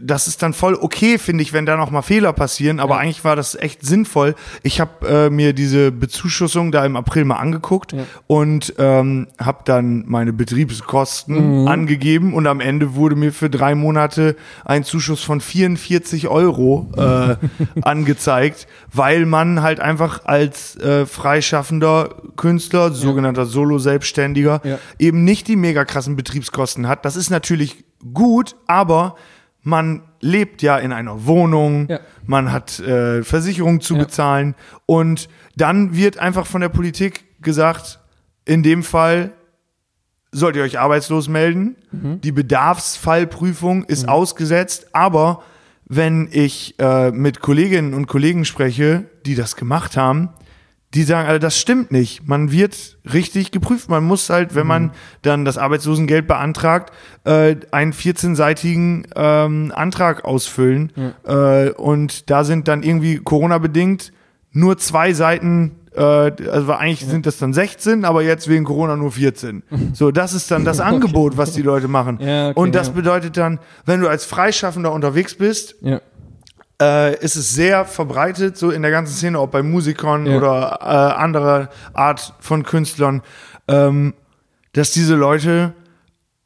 das ist dann voll okay, finde ich, wenn da noch mal Fehler passieren. Aber Ja. eigentlich war das echt sinnvoll. Ich habe äh, mir diese Bezuschussung da im April mal angeguckt Ja. und ähm, habe dann meine Betriebskosten Mhm. angegeben und am Ende wurde mir für drei Monate ein Zuschuss von 44 Euro äh, angezeigt, weil man halt einfach als äh, freischaffender Künstler, sogenannter Solo-Selbstständiger, Ja. eben nicht die mega krassen Betriebskosten hat. Das ist natürlich gut, aber man lebt ja in einer Wohnung, Ja. man hat äh, Versicherungen zu Ja. bezahlen und dann wird einfach von der Politik gesagt, in dem Fall sollt ihr euch arbeitslos melden. Mhm. Die Bedarfsfallprüfung ist ausgesetzt, aber wenn ich äh, mit Kolleginnen und Kollegen spreche, die das gemacht haben, die sagen, also das stimmt nicht. Man wird richtig geprüft. Man muss halt, wenn Mhm. man dann das Arbeitslosengeld beantragt, äh, einen 14-seitigen ähm, Antrag ausfüllen. Äh, und da sind dann irgendwie Corona-bedingt nur zwei Seiten, äh, also eigentlich sind das dann 16, aber jetzt wegen Corona nur 14. So, das ist dann das Angebot, was die Leute machen. Ja, okay, und das ja. bedeutet dann, wenn du als Freischaffender unterwegs bist, Ja. Äh, ist es sehr verbreitet, so in der ganzen Szene, ob bei Musikern Ja. oder äh, anderer Art von Künstlern, ähm, dass diese Leute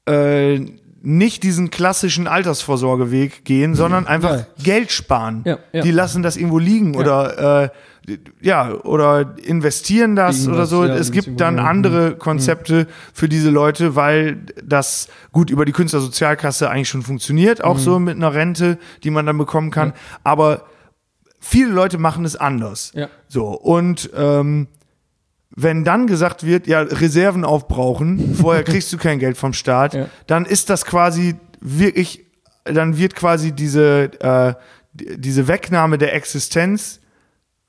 äh, nicht diesen klassischen Altersvorsorgeweg gehen, sondern einfach Ja. Geld sparen. Ja, ja. Die lassen das irgendwo liegen oder äh, ja, oder investieren das oder so. ja, es gibt dann andere Konzepte für diese Leute, weil das gut über die Künstlersozialkasse eigentlich schon funktioniert, Mhm. auch so mit einer Rente, die man dann bekommen kann. Aber viele Leute machen es anders. Ja. So, und ähm, wenn dann gesagt wird, ja, Reserven aufbrauchen, vorher kriegst du kein Geld vom Staat, Ja. dann ist das quasi wirklich, dann wird quasi diese, äh, die- diese Wegnahme der Existenz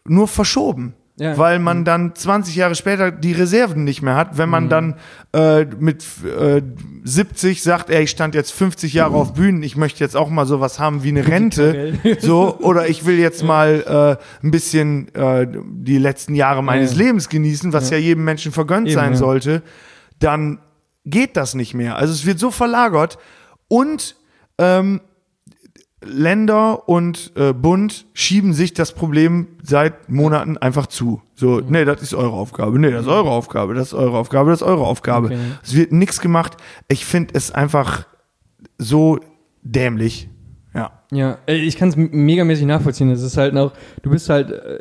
nur verschoben. Ja. Weil man dann 20 Jahre später die Reserven nicht mehr hat, wenn Mhm. man dann äh, mit äh, 70 sagt, ey, ich stand jetzt 50 Jahre auf Bühnen, ich möchte jetzt auch mal sowas haben wie eine Rente, so, oder ich will jetzt mal äh, ein bisschen äh, die letzten Jahre meines Ja. Lebens genießen, was ja. jedem Menschen vergönnt Eben, sein ja. sollte, dann geht das nicht mehr. Also es wird so verlagert und ähm, Länder und äh, Bund schieben sich das Problem seit Monaten einfach zu. So, nee, das ist eure Aufgabe, nee, das ist eure Aufgabe, das ist eure Aufgabe, das ist eure Aufgabe. Okay. Es wird nichts gemacht. Ich finde es einfach so dämlich. Ja. Ja, ey, ich kann es megamäßig nachvollziehen. Es ist halt auch, du bist halt, äh,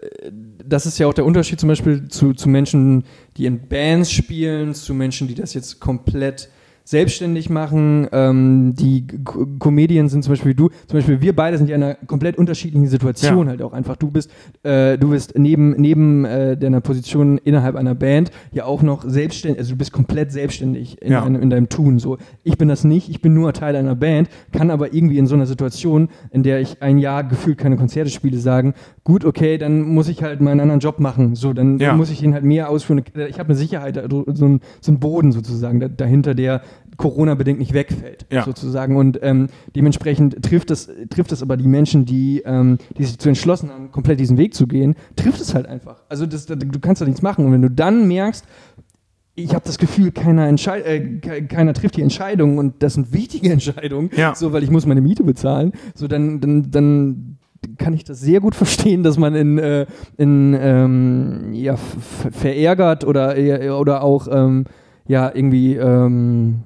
das ist ja auch der Unterschied zum Beispiel zu, zu Menschen, die in Bands spielen, zu Menschen, die das jetzt komplett selbstständig machen. Ähm, die K Comedians sind zum Beispiel wie du, zum Beispiel wir beide sind ja in einer komplett unterschiedlichen Situation Ja. halt auch einfach. Du bist, äh, du bist neben, neben äh, deiner Position innerhalb einer Band ja auch noch selbstständig, also du bist komplett selbstständig in, Ja. einem- in deinem Tun. So, ich bin das nicht, ich bin nur Teil einer Band, kann aber irgendwie in so einer Situation, in der ich ein Jahr gefühlt keine Konzerte spiele, sagen, gut, okay, dann muss ich halt meinen anderen Job machen. So, dann, Ja. dann muss ich ihn halt mehr ausführen. Ich habe eine Sicherheit, so ein, so ein Boden sozusagen da, dahinter, der Corona-bedingt nicht wegfällt, Ja. sozusagen. Und ähm, dementsprechend trifft es, trifft es aber die Menschen, die, ähm, die sich zu entschlossen haben, komplett diesen Weg zu gehen, trifft es halt einfach. Also das, da- du kannst da nichts machen. Und wenn du dann merkst, ich habe das Gefühl, keiner, äh, ke- keiner trifft die Entscheidungen und das sind wichtige Entscheidungen, Ja. so weil ich muss meine Miete bezahlen, so dann, dann, dann kann ich das sehr gut verstehen, dass man in, äh, in ähm, ja, verärgert oder, äh, oder auch ähm, ja irgendwie ähm,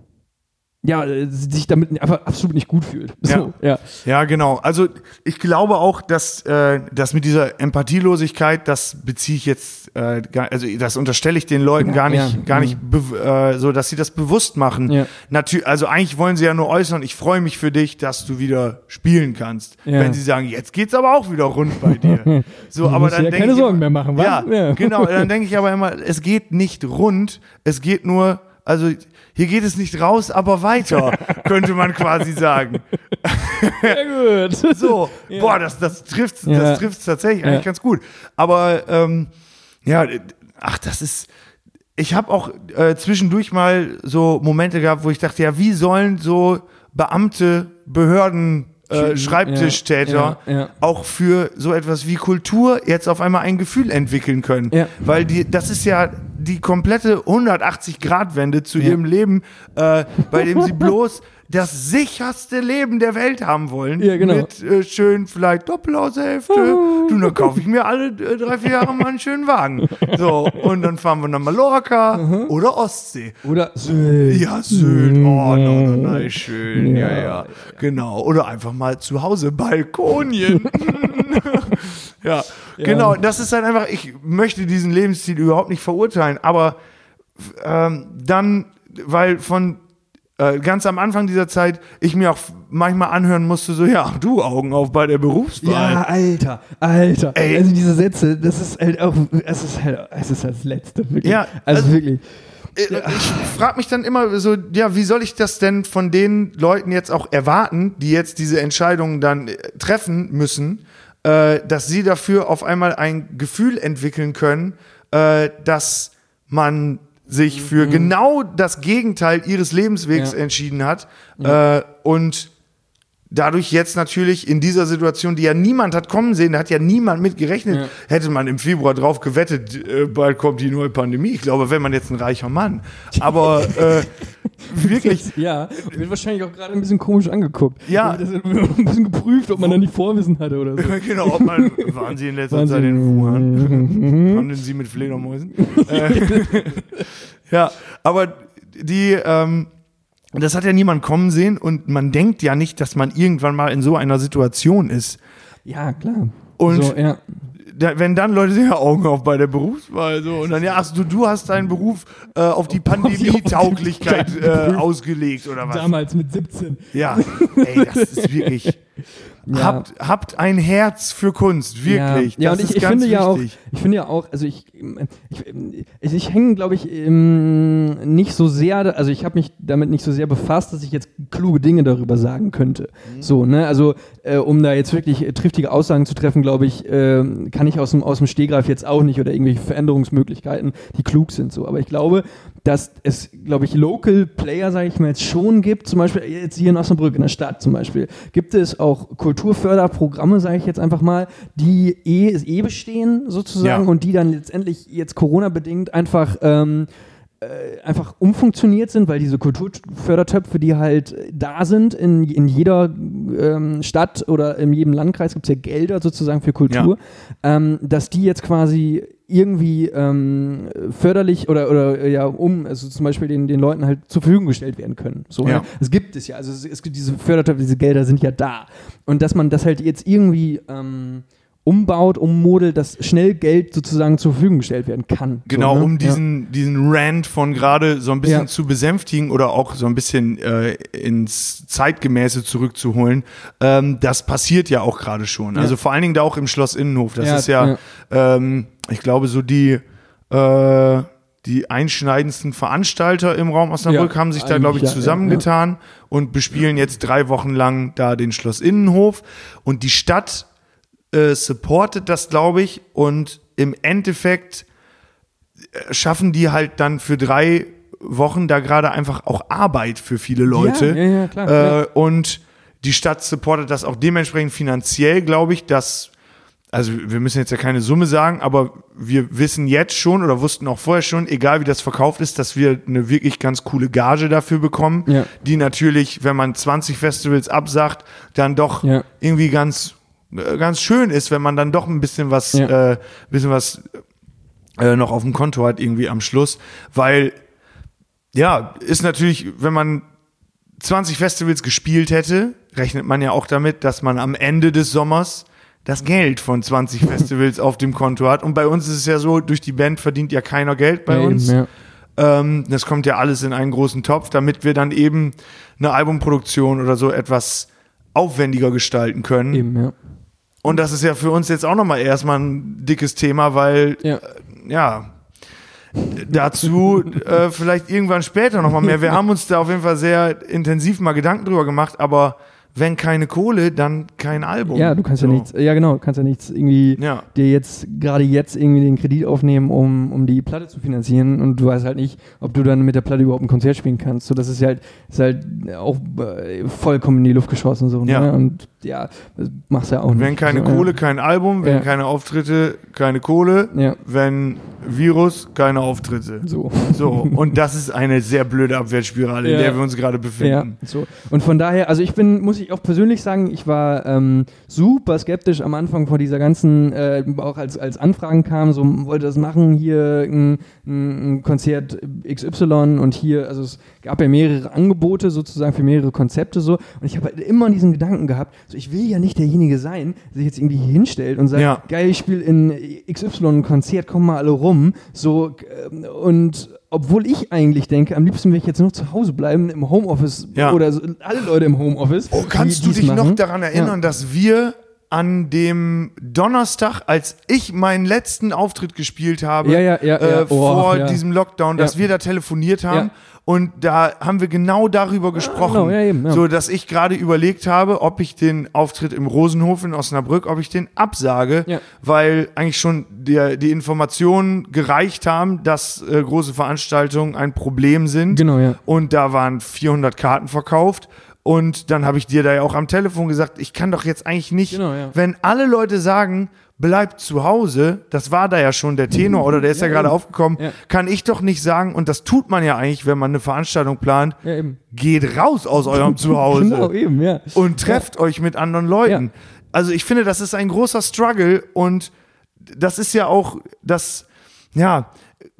ja, äh, sich damit einfach absolut nicht gut fühlt. So, ja. Ja, genau. Also ich glaube auch, dass äh, das mit dieser Empathielosigkeit, das beziehe ich jetzt, äh, gar, also das unterstelle ich den Leuten gar nicht, Ja. gar nicht bew- äh, so, dass sie das bewusst machen. Ja. Natür also eigentlich wollen sie ja nur äußern, ich freue mich für dich, dass du wieder spielen kannst. Ja. Wenn sie sagen, jetzt geht's aber auch wieder rund bei dir. So, aber dann ja keine ich Sorgen mehr machen, wa? Ja, Ja. genau. Dann denke ich aber immer, es geht nicht rund, es geht nur, also hier geht es nicht raus, aber weiter, könnte man quasi sagen. Sehr gut. So, boah, das, das trifft Ja. das trifft's tatsächlich eigentlich Ja. ganz gut. Aber ähm, ja, ach, das ist. Ich habe auch äh, zwischendurch mal so Momente gehabt, wo ich dachte, ja, wie sollen so Beamte, Behörden, äh, Schreibtischtäter Ja, ja. auch für so etwas wie Kultur jetzt auf einmal ein Gefühl entwickeln können. Ja. Weil die, das ist ja die komplette 180-Grad-Wende zu ihrem Leben, äh, bei dem sie bloß das sicherste Leben der Welt haben wollen. Ja, genau. Mit äh, schön vielleicht Doppelhaushälfte. du, dann kaufe ich mir alle äh, drei, vier Jahre mal einen schönen Wagen. So, und dann fahren wir nach Mallorca Mhm. oder Ostsee. Oder Sylt. Ja, Sylt. Oh, no, no, no, schön. Ja, Ja, ja, Genau. Oder einfach mal zu Hause Balkonien. ja, genau. Das ist halt einfach, ich möchte diesen Lebensstil überhaupt nicht verurteilen, aber ähm, dann, weil von äh, ganz am Anfang dieser Zeit ich mir auch manchmal anhören musste, so, ja, du Augen auf bei der Berufswahl. Ja, Alter, Alter. Ey. Also diese Sätze, das ist halt auch, es ist halt, es ist das Letzte, wirklich. Ja, also, also- wirklich. Äh, Ich frage mich dann immer so, ja, wie soll ich das denn von den Leuten jetzt auch erwarten, die jetzt diese Entscheidungen dann äh, treffen müssen, äh, dass sie dafür auf einmal ein Gefühl entwickeln können, äh, dass man sich für genau das Gegenteil ihres Lebenswegs Ja. entschieden hat äh, und dadurch jetzt natürlich in dieser Situation, die ja niemand hat kommen sehen, da hat ja niemand mit gerechnet, Ja. hätte man im Februar drauf gewettet, äh, bald kommt die neue Pandemie. Ich glaube, wenn man jetzt ein reicher Mann. Aber äh, wirklich, Ja, wird wahrscheinlich auch gerade ein bisschen komisch angeguckt. Ja. Das ein bisschen geprüft, ob man da nicht Vorwissen hatte oder so. genau, ob man, waren Sie in letzter. Zeit in Wuhan? Handeln Sie mit Fledermäusen? äh, ja, aber die, ähm, das hat ja niemand kommen sehen und man denkt ja nicht, dass man irgendwann mal in so einer Situation ist. Ja, klar. Und- so, ja. Da, wenn dann Leute sich ja Augen auf bei der Berufswahl so und dann ja, ach, du, du hast deinen Beruf äh, auf die Pandemietauglichkeit äh, ausgelegt oder was? Damals mit 17. Ja, ey, das ist wirklich. Ja. Habt, habt ein Herz für Kunst, wirklich. Ja, ja das und ich, ist ich ganz finde ja auch, wichtig. ich finde ja auch, also ich, ich, ich, ich hänge, glaube ich, nicht so sehr, also ich habe mich damit nicht so sehr befasst, dass ich jetzt kluge Dinge darüber sagen könnte. Mhm. So, ne, also äh, um da jetzt wirklich äh, triftige Aussagen zu treffen, glaube ich, äh, kann ich aus dem, aus dem Stehgreif jetzt auch nicht oder irgendwelche Veränderungsmöglichkeiten, die klug sind so. Aber ich glaube, dass es, glaube ich, Local Player, sage ich mal, jetzt schon gibt, zum Beispiel jetzt hier in Osnabrück, in der Stadt zum Beispiel, gibt es auch Kulturförderprogramme, sage ich jetzt einfach mal, die eh, eh bestehen sozusagen Ja. und die dann letztendlich jetzt Corona-bedingt einfach ähm, äh, einfach umfunktioniert sind, weil diese Kulturfördertöpfe, die halt äh, da sind, in, in jeder ähm, Stadt oder in jedem Landkreis gibt es ja Gelder sozusagen für Kultur, ähm, dass die jetzt quasi irgendwie ähm, förderlich oder, oder äh, ja, um, also zum Beispiel den, den Leuten halt zur Verfügung gestellt werden können. So, Ja. ne? Es gibt es ja, also es, es gibt diese Fördertöpfe, diese Gelder sind ja da. Und dass man das halt jetzt irgendwie ähm, umbaut, ummodelt, dass schnell Geld sozusagen zur Verfügung gestellt werden kann. Genau, so, ne? um diesen, diesen Rant von gerade so ein bisschen Ja. zu besänftigen oder auch so ein bisschen äh, ins Zeitgemäße zurückzuholen. Ähm, das passiert ja auch gerade schon. Ja. Also vor allen Dingen da auch im Schloss Innenhof. Das Ja, ist ja, ja. Ähm, ich glaube, so die, äh, die einschneidendsten Veranstalter im Raum Osnabrück Ja, haben sich da, glaube ich, ja, ja, zusammengetan und bespielen jetzt drei Wochen lang da den Schloss Innenhof. Und die Stadt äh, supportet das, glaube ich, und im Endeffekt äh, schaffen die halt dann für drei Wochen da gerade einfach auch Arbeit für viele Leute. Ja, ja, ja, klar, Äh. Und die Stadt supportet das auch dementsprechend finanziell, glaube ich, dass, also wir müssen jetzt ja keine Summe sagen, aber wir wissen jetzt schon oder wussten auch vorher schon, egal wie das verkauft ist, dass wir eine wirklich ganz coole Gage dafür bekommen, die natürlich, wenn man 20 Festivals absagt, dann doch irgendwie ganz, ganz schön ist, wenn man dann doch ein bisschen was, Ja. äh, bisschen was äh, noch auf dem Konto hat irgendwie am Schluss, weil ja, ist natürlich, wenn man 20 Festivals gespielt hätte, rechnet man ja auch damit, dass man am Ende des Sommers das Geld von 20 Festivals auf dem Konto hat. Und bei uns ist es ja so, durch die Band verdient ja keiner Geld bei Ja, eben, uns. ja. Ähm, das kommt ja alles in einen großen Topf, damit wir dann eben eine Albumproduktion oder so etwas aufwendiger gestalten können. Eben, ja. Und das ist ja für uns jetzt auch nochmal erstmal ein dickes Thema, weil Ja. ja, dazu äh, vielleicht irgendwann später nochmal mehr. Wir haben uns da auf jeden Fall sehr intensiv mal Gedanken drüber gemacht, aber wenn keine Kohle, dann kein Album. Ja, du kannst So. ja nichts, ja genau, du kannst ja nichts irgendwie Ja. dir jetzt gerade jetzt irgendwie den Kredit aufnehmen, um, um die Platte zu finanzieren und du weißt halt nicht, ob du dann mit der Platte überhaupt ein Konzert spielen kannst. So, das ist halt, ist halt auch äh, vollkommen in die Luft geschossen so. Ja. Ne? Und ja, das machst du ja auch nicht. Wenn keine so, Kohle, kein Album, wenn Ja. keine Auftritte, keine Kohle, Ja. wenn Virus, keine Auftritte. Ja, so. So, und das ist eine sehr blöde Abwärtsspirale, in Ja. der wir uns gerade Ja, befinden. so. Und von daher, also ich bin, muss ich auch persönlich sagen, ich war ähm, super skeptisch am Anfang vor dieser ganzen, äh, auch als, als Anfragen kamen, so wollte das machen, hier ein, ein, ein Konzert XY und hier, also es gab ja mehrere Angebote sozusagen für mehrere Konzepte so und ich habe halt immer diesen Gedanken gehabt, so ich will ja nicht derjenige sein, der sich jetzt irgendwie hier hinstellt und sagt, Ja. geil, ich spiele in XY ein Konzert, kommen mal alle rum, so ähm, und obwohl ich eigentlich denke, am liebsten will ich jetzt nur zu Hause bleiben, im Homeoffice Ja. oder so, alle Leute im Homeoffice. Oh, kannst du dich noch machen. daran erinnern, dass wir an dem Donnerstag, als ich meinen letzten Auftritt gespielt habe, Ja, ja, ja, äh. Oh, vor diesem Lockdown, dass wir da telefoniert haben. Und da haben wir genau darüber gesprochen, genau, eben, so dass ich gerade überlegt habe, ob ich den Auftritt im Rosenhof in Osnabrück, ob ich den absage, weil eigentlich schon der, die Informationen gereicht haben, dass äh, große Veranstaltungen ein Problem sind. Genau, ja. und da waren 400 Karten verkauft Und dann habe ich dir da ja auch am Telefon gesagt, ich kann doch jetzt eigentlich nicht, Genau, ja. wenn alle Leute sagen, bleibt zu Hause, das war da ja schon der Tenor oder der ist ja, Ja, gerade aufgekommen, Ja. kann ich doch nicht sagen, und das tut man ja eigentlich, wenn man eine Veranstaltung plant, Ja, geht raus aus eurem Zuhause Genau, eben, ja. und trefft euch mit anderen Leuten. Also ich finde, das ist ein großer Struggle und das ist ja auch das, ja,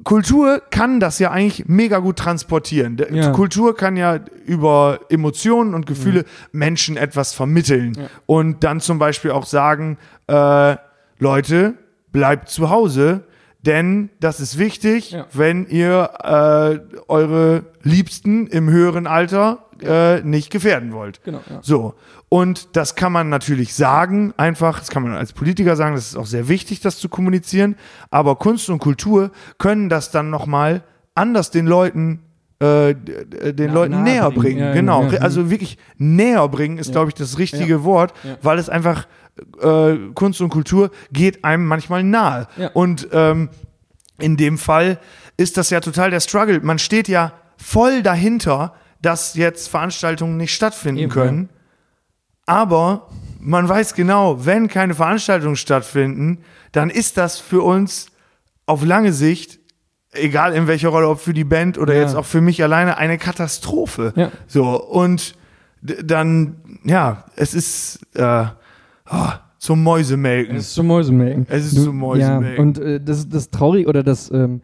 Kultur kann das ja eigentlich mega gut transportieren. Ja. Kultur kann ja über Emotionen und Gefühle Menschen etwas vermitteln und dann zum Beispiel auch sagen, äh, Leute, bleibt zu Hause, denn das ist wichtig, Ja. wenn ihr äh, eure Liebsten im höheren Alter äh, nicht gefährden wollt. Genau, ja. So. Und das kann man natürlich sagen, einfach, das kann man als Politiker sagen, das ist auch sehr wichtig, das zu kommunizieren. Aber Kunst und Kultur können das dann nochmal anders den Leuten, äh, den Na- Leuten näher bringen. Ja, genau. ja, ja. Also wirklich näher bringen ist, glaube ich, das richtige Wort, Ja. weil es einfach äh, Kunst und Kultur geht einem manchmal nahe. Ja. Und ähm, in dem Fall ist das ja total der Struggle. Man steht ja voll dahinter, dass jetzt Veranstaltungen nicht stattfinden Eben, können. Aber man weiß genau, wenn keine Veranstaltungen stattfinden, dann ist das für uns auf lange Sicht, egal in welcher Rolle, ob für die Band oder Ja. jetzt auch für mich alleine, eine Katastrophe. Ja. So, und dann, ja, es ist äh, oh, zum Mäusemelken. Es ist zum Mäusemelken. Es ist Du- zum Mäusemelken. Ja, und äh, das, das Traurige oder das ähm,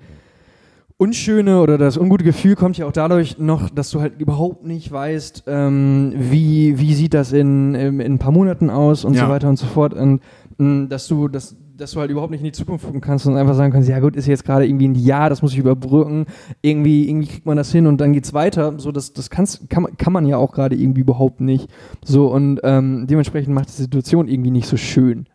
Unschöne oder das ungute Gefühl kommt ja auch dadurch noch, dass du halt überhaupt nicht weißt, ähm, wie, wie sieht das in, in, in ein paar Monaten aus und Ja. so weiter und so fort. Und mh, dass du, dass, dass du halt überhaupt nicht in die Zukunft gucken kannst und einfach sagen kannst, ja gut, ist jetzt gerade irgendwie ein Jahr, das muss ich überbrücken, irgendwie, irgendwie kriegt man das hin und dann geht's weiter. So, das, das kannst, kann, man- kann man ja auch gerade irgendwie überhaupt nicht. So, und ähm, dementsprechend macht die Situation irgendwie nicht so schön.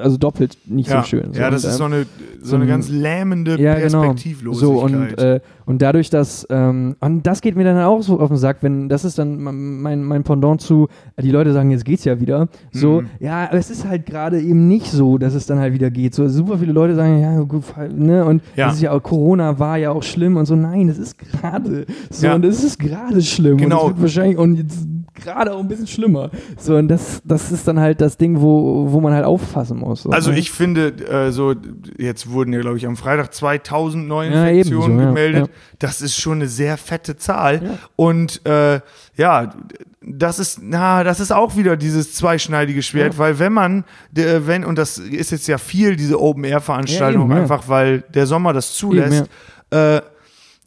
Also doppelt nicht ja. so schön. So, ja, das und, ist so ähm, eine, so eine ähm, ganz lähmende ja, genau. Perspektivlosigkeit. So und, äh, und dadurch, dass ähm, und das geht mir dann auch so auf den Sack, wenn das ist dann mein, mein Pendant zu, die Leute sagen, jetzt geht's ja wieder. So, Mhm. ja, aber es ist halt gerade eben nicht so, dass es dann halt wieder geht. So super viele Leute sagen, ja, gut, ne, und Ja. das ist ja auch, Corona war ja auch schlimm und so, nein, es ist gerade so Ja. und es ist gerade schlimm Genau. und es wird wahrscheinlich und jetzt gerade auch ein bisschen schlimmer. So und das, das ist dann halt das Ding, wo, wo man halt aufpassen muss. So, Also ich finde, äh, so jetzt wurden ja, glaube ich, am Freitag 2000 neue Ja, Infektionen ja, gemeldet. ja. Das ist schon eine sehr fette Zahl. Ja. Und äh, ja, das ist, na, das ist auch wieder dieses zweischneidige Schwert, weil wenn man, der, wenn, und das ist jetzt ja viel, diese Open-Air-Veranstaltung, Ja, eben, ja. einfach weil der Sommer das zulässt, äh,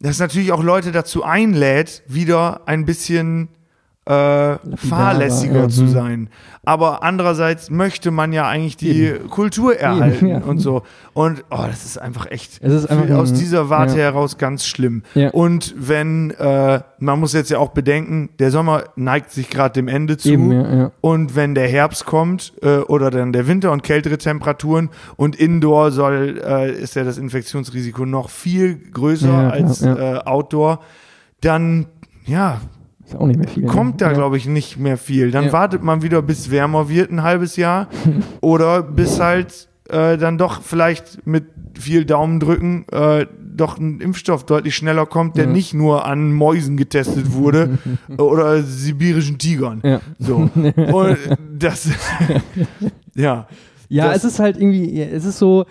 das natürlich auch Leute dazu einlädt, wieder ein bisschen äh, fahrlässiger ja, zu mhm. sein. Aber andererseits möchte man ja eigentlich die Kultur erhalten ja. und so. Und oh, das ist einfach echt Es ist einfach aus dieser Warte ja. heraus ganz schlimm. Und wenn, äh, man muss jetzt ja auch bedenken, der Sommer neigt sich gerade dem Ende zu. Eben. Und wenn der Herbst kommt äh, oder dann der Winter und kältere Temperaturen und Indoor soll, äh, ist ja das Infektionsrisiko noch viel größer als. Äh, Outdoor, dann ja, Ist auch nicht mehr viel. kommt da, ja. glaube ich, nicht mehr viel. Dann Ja. wartet man wieder, bis wärmer wird, ein halbes Jahr. oder bis halt äh, dann doch vielleicht mit viel Daumen drücken äh, doch ein Impfstoff deutlich schneller kommt, der Ja. nicht nur an Mäusen getestet wurde oder sibirischen Tigern. Ja. So. Und das, ja. Ja, Das- es ist halt irgendwie, es ist so,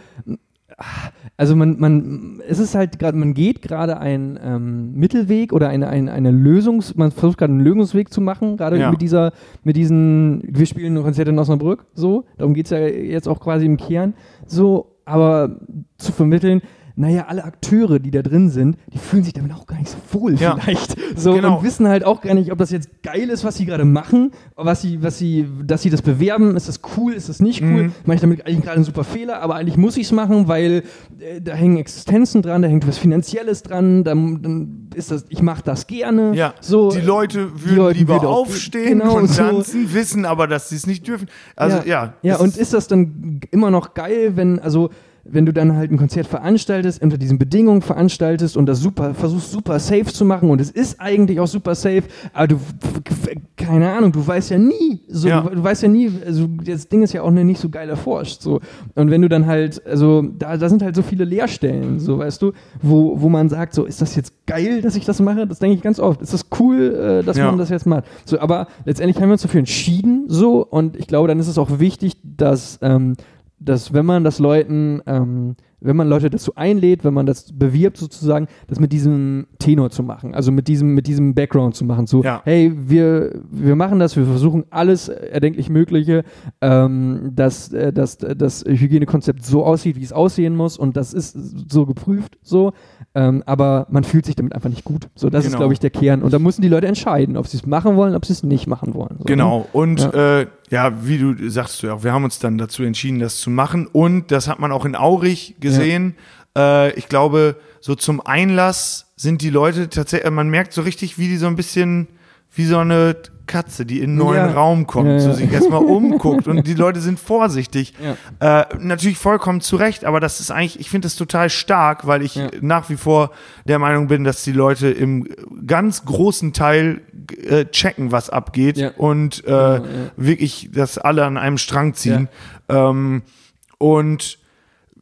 also man, man, es ist halt gerade, man geht gerade einen ähm, Mittelweg oder eine, eine, eine Lösungs, man versucht gerade einen Lösungsweg zu machen, gerade Ja. mit dieser, mit diesen, wir spielen ein Konzert in Osnabrück, so, darum geht es ja jetzt auch quasi im Kern, so, aber zu vermitteln, naja, alle Akteure, die da drin sind, die fühlen sich damit auch gar nicht so wohl Ja. vielleicht. So Genau. und wissen halt auch gar nicht, ob das jetzt geil ist, was sie gerade machen, was sie, was sie, dass sie das bewerben, ist das cool, ist das nicht cool? Mhm. Mache ich damit eigentlich gerade einen super Fehler, aber eigentlich muss ich es machen, weil äh, da hängen Existenzen dran, da hängt was Finanzielles dran, dann, dann ist das, ich mache das gerne. Ja, so, die Leute die würden Leute lieber würden aufstehen genau und so. tanzen, wissen aber, dass sie es nicht dürfen. Also ja. ja, das und ist- ist das dann immer noch geil, wenn, also wenn du dann halt ein Konzert veranstaltest, unter diesen Bedingungen veranstaltest und das super, versuchst super safe zu machen und es ist eigentlich auch super safe, aber du, keine Ahnung, du weißt ja nie, so, Ja. Du, weißt ja nie, also das Ding ist ja auch nicht so geil erforscht, so. Und wenn du dann halt, also da, da sind halt so viele Leerstellen, so, weißt du, wo, wo man sagt, so, ist das jetzt geil, dass ich das mache? Das denke ich ganz oft. Ist das cool, äh, dass Ja. man das jetzt macht? So, aber letztendlich haben wir uns dafür entschieden, so, und ich glaube, dann ist es auch wichtig, dass, ähm, dass wenn man das Leuten, ähm, wenn man Leute dazu einlädt, wenn man das bewirbt sozusagen, das mit diesem Tenor zu machen, also mit diesem, mit diesem Background zu machen, so, Ja. hey, wir, wir machen das, wir versuchen alles erdenklich Mögliche, ähm, dass, äh, dass das Hygienekonzept so aussieht, wie es aussehen muss und das ist so geprüft, so, ähm, aber man fühlt sich damit einfach nicht gut. So, das ist, Genau. glaube ich, der Kern. Und da müssen die Leute entscheiden, ob sie es machen wollen, ob sie es nicht machen wollen. So, ne? Genau. Und ja. Äh, ja, wie du sagst du ja auch, wir haben uns dann dazu entschieden, das zu machen. Und das hat man auch in Aurich gesehen. Äh, ich glaube, so zum Einlass sind die Leute tatsächlich, man merkt so richtig, wie die so ein bisschen wie so eine Katze, die in einen neuen Ja. Raum kommt, Ja, so ja. sich erstmal umguckt und die Leute sind vorsichtig. Äh, natürlich vollkommen zu Recht, aber das ist eigentlich, ich finde das total stark, weil ich nach wie vor der Meinung bin, dass die Leute im ganz großen Teil äh, checken, was abgeht und äh, wirklich, dass alle an einem Strang ziehen. Ähm, und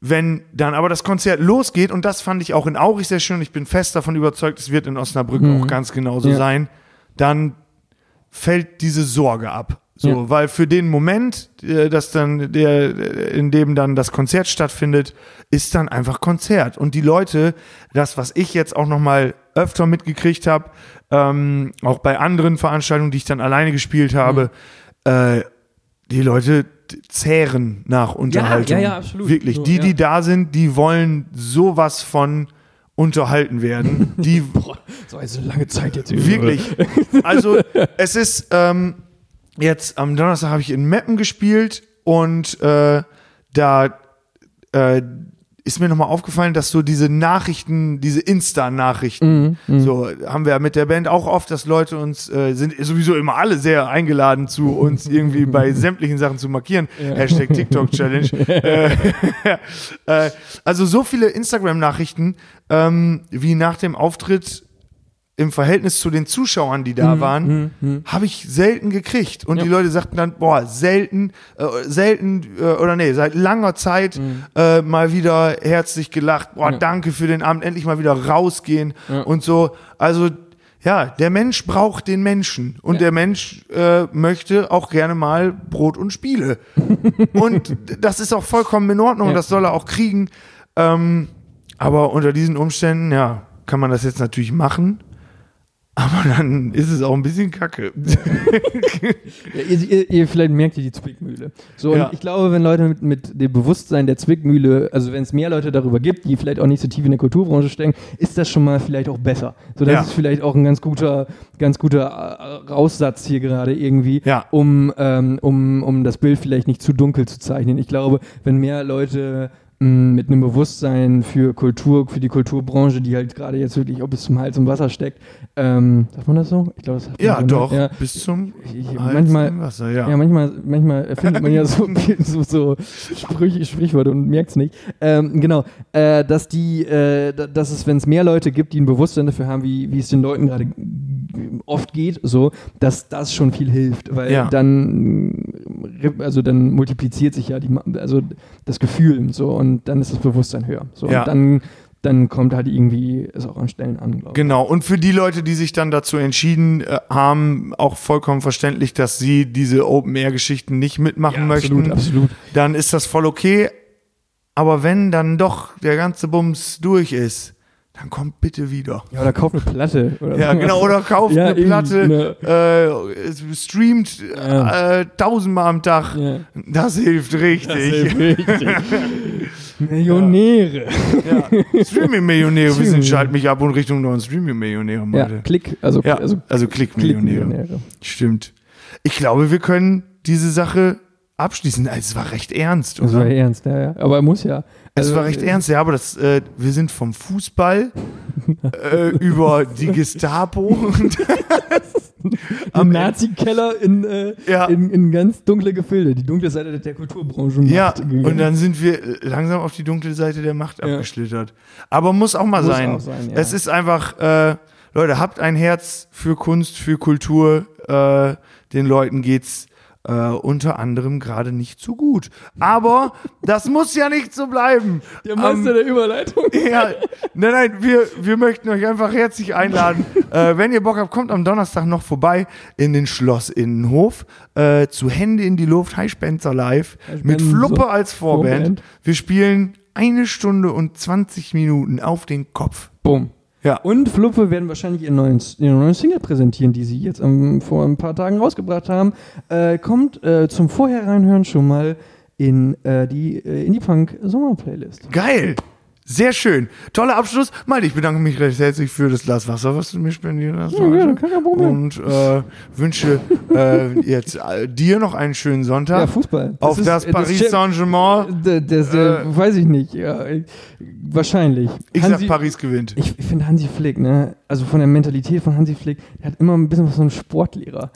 wenn dann aber das Konzert losgeht, und das fand ich auch in Aurich sehr schön, ich bin fest davon überzeugt, es wird in Osnabrück Mhm. auch ganz genauso sein, dann fällt diese Sorge ab. So, Ja. weil für den Moment, äh, dass dann der, in dem dann das Konzert stattfindet, ist dann einfach Konzert. Und die Leute, das, was ich jetzt auch noch mal öfter mitgekriegt habe, ähm, auch bei anderen Veranstaltungen, die ich dann alleine gespielt habe, äh, die Leute zehren nach Unterhaltung. ja, ja, absolut. Wirklich. So, die, ja. die da sind, die wollen sowas von unterhalten werden. Die Boah, so eine lange Zeit jetzt. Wirklich. Also es ist ähm, jetzt am Donnerstag habe ich in Meppen gespielt und äh, da äh, ist mir nochmal aufgefallen, dass so diese Nachrichten, diese Insta-Nachrichten, Mhm, so haben wir ja mit der Band auch oft, dass Leute uns äh, sind sowieso immer alle sehr eingeladen zu uns irgendwie bei sämtlichen Sachen zu markieren. Hashtag TikTok Challenge. äh, äh, also so viele Instagram-Nachrichten, ähm, wie nach dem Auftritt im Verhältnis zu den Zuschauern, die da waren, habe ich selten gekriegt. Und Mhm, Ja. die Leute sagten dann, boah, selten, äh, selten, äh, oder nee, seit langer Zeit äh, mal wieder herzlich gelacht. Boah, Mhm. Ja. danke für den Abend, endlich mal wieder rausgehen Ja. und so. Also, ja, der Mensch braucht den Menschen. Und Ja. der Mensch äh, möchte auch gerne mal Brot und Spiele. und das ist auch vollkommen in Ordnung, Ja. das soll er auch kriegen. Ähm, aber unter diesen Umständen, ja, kann man das jetzt natürlich machen. Aber dann ist es auch ein bisschen kacke. Ja, ihr, ihr, ihr vielleicht merkt ihr die Zwickmühle. So, Ja. und ich glaube, wenn Leute mit, mit dem Bewusstsein der Zwickmühle, also wenn es mehr Leute darüber gibt, die vielleicht auch nicht so tief in der Kulturbranche stecken, ist das schon mal vielleicht auch besser. So, das Ja. ist vielleicht auch ein ganz guter, ganz guter äh, Raussatz hier gerade irgendwie, um, ähm, um, um das Bild vielleicht nicht zu dunkel zu zeichnen. Ich glaube, wenn mehr Leute mit einem Bewusstsein für Kultur, für die Kulturbranche, die halt gerade jetzt wirklich ob es zum Hals und Wasser steckt, ähm, darf man das so? Ich glaube, das sagt Ja, man, ne? doch. Ja. Bis zum Ich, Hals manchmal, im Wasser, ja. ja, manchmal, manchmal erfindet man ja so, so, so Sprüche, Sprichwörter und merkt es nicht. Ähm, genau, äh, dass die, äh, da- dass es, wenn es mehr Leute gibt, die ein Bewusstsein dafür haben, wie, wie es den Leuten gerade oft geht, so, dass das schon viel hilft, weil Ja. dann, also dann multipliziert sich ja die, also das Gefühl, so und dann ist das Bewusstsein höher, so Ja. und dann, dann kommt halt irgendwie es auch an Stellen an, glaube ich. Genau. Und für die Leute, die sich dann dazu entschieden äh, haben, auch vollkommen verständlich, dass sie diese Open-Air-Geschichten nicht mitmachen möchten, Absolut, absolut. dann ist das voll okay. Aber wenn dann doch der ganze Bums durch ist, dann kommt bitte wieder. Ja, oder kauf eine Platte. Oder Ja, so. genau, oder kauft Ja, eine Platte, ne. äh, streamt Ja. äh, tausendmal am Tag. Ja. Das hilft richtig. Millionäre. Ja. Streaming-Millionäre, wir sind schalt mich ab und Richtung neuen Streaming-Millionäre, Ja. Klick, also, also also Klick-Millionäre. Klick-Millionäre. Stimmt. Ich glaube, wir können diese Sache abschließen. Also, Es war recht ernst, Das war oder? ernst, ja, ja. Aber er muss ja. Es Also, war recht äh, ernst, ja, aber das, äh, wir sind vom Fußball äh, über die Gestapo und Im Nazi-Keller in, äh, Ja. in, in ganz dunkle Gefilde, die dunkle Seite der Kulturbranche. Ja, gegangen. und dann sind wir langsam auf die dunkle Seite der Macht Ja. abgeschlittert. Aber muss auch mal Muss sein. auch sein, ja. Es ist einfach, äh, Leute, habt ein Herz für Kunst, für Kultur. Äh, den Leuten geht's äh, unter anderem gerade nicht so gut. Aber das muss ja nicht so bleiben. der Meister Ähm, der Überleitung. ja, nein, nein, wir, wir möchten euch einfach herzlich einladen. äh, wenn ihr Bock habt, kommt am Donnerstag noch vorbei in den Schloss Innenhof äh, zu Hände in die Luft, High Spencer live mit Spencer. Fluppe als Vorband. Vorband. Wir spielen eine Stunde und 20 Minuten auf den Kopf. Bumm. Ja. Und Fluppe werden wahrscheinlich ihren neuen, ihren neuen Single präsentieren, die sie jetzt ähm, vor ein paar Tagen rausgebracht haben. Äh, kommt äh, zum Vorher reinhören schon mal in äh, die äh, Indie Punk Sommer-Playlist. Geil. Sehr schön. Toller Abschluss. Malte, ich bedanke mich recht herzlich für das Glas Wasser, was du mir spendiert hast. Ja, gerne, kein Problem. Und äh, wünsche äh, jetzt äh, dir noch einen schönen Sonntag. Ja, Fußball. auf ist- das äh, Paris Saint-Germain. Das, äh, weiß ich nicht. Ja, wahrscheinlich. Ich Hansi, sag, Paris gewinnt. Ich, ich finde Hansi Flick, ne, also von der Mentalität von Hansi Flick, der hat immer ein bisschen was von einem Sportlehrer.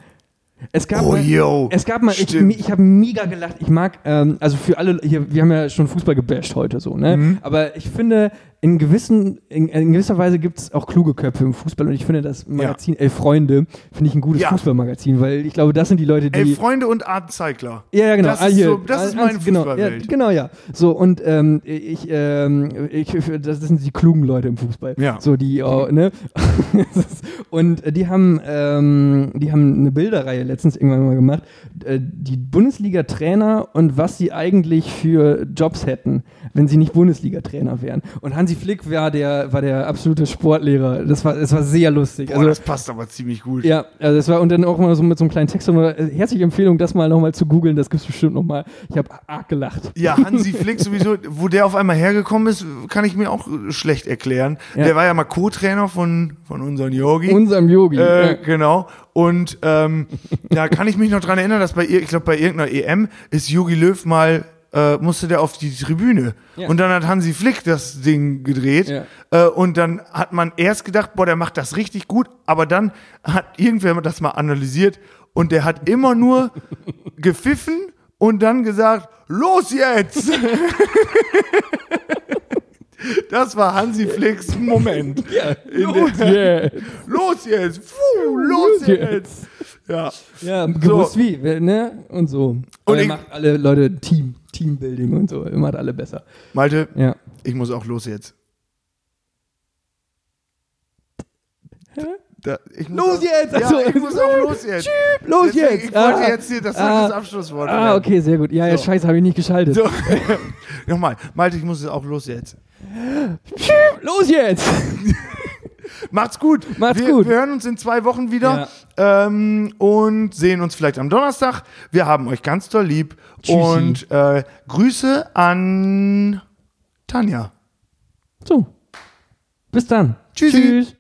Es gab Oh, mal, yo. es gab mal, ich, Stimmt. ich habe mega gelacht. Ich mag, ähm, also für alle hier, wir haben ja schon Fußball gebasht heute so, ne? Mhm. Aber ich finde, in gewissen, in, in gewisser Weise gibt es auch kluge Köpfe im Fußball und ich finde das Magazin Elf Freunde finde ich ein gutes Ja. Fußballmagazin, weil ich glaube, das sind die Leute, die Elf Freunde und Cycler. ja, ja, genau. Das Ah, ist so- das ist Ah, meine genau, ja, Fußballwelt. genau, ja. So, und ähm, ich, ähm, ich, das sind die klugen Leute im Fußball. Ja. So, die, oh, ne? und äh, die haben, ähm, die haben eine Bilderreihe letztens irgendwann mal gemacht. Äh, die Bundesliga-Trainer und was sie eigentlich für Jobs hätten, wenn sie nicht Bundesliga-Trainer wären. Und Hansi Flick war der, war der absolute Sportlehrer. Das war, das war sehr lustig. Boah, also, das passt aber ziemlich gut. ja, also das war und dann auch mal so mit so einem kleinen Text. Und, äh, herzliche Empfehlung, das mal nochmal zu googeln. Das gibt's bestimmt nochmal. Ich habe arg gelacht. Ja, Hansi Flick sowieso, wo der auf einmal hergekommen ist, kann ich mir auch äh, schlecht erklären. Ja. Der war ja mal Co-Trainer von, von unserem Yogi. Unserem Yogi. Äh, ja. Genau. Und ähm, da kann ich mich noch dran erinnern, dass bei ihr, ich glaube bei irgendeiner EM ist Jogi Löw mal äh, musste der auf die Tribüne Ja. und dann hat Hansi Flick das Ding gedreht Ja. äh, und dann hat man erst gedacht, boah, der macht das richtig gut, aber dann hat irgendwer das mal analysiert und der hat immer nur gepfiffen und dann gesagt, los jetzt! Das war Hansi Flicks Moment. In Los jetzt. Los jetzt! Puh, los jetzt! Ja. Ja, gewusst wie, wer- ne? Und so. Und ich- er macht alle Leute Team, Teambuilding und so. Er macht alle besser. Malte, Ja. ich muss auch los jetzt. Da, ich muss Los auch, jetzt! Ja, Achso. ich muss auch los jetzt. Los Deswegen, jetzt! Ich wollte Ah, jetzt hier, das ah, das Abschlusswort Ah, werden. okay, sehr gut. Ja, ja, So. scheiße, habe ich nicht geschaltet. So. Nochmal, Malte, ich muss auch los jetzt. Los jetzt! Macht's gut. Macht's wir, gut. Wir hören uns in zwei Wochen wieder ähm, und sehen uns vielleicht am Donnerstag. Wir haben euch ganz doll lieb. Tschüssi. Und äh, Grüße an Tanja. So. Bis dann. Tschüssi. Tschüss.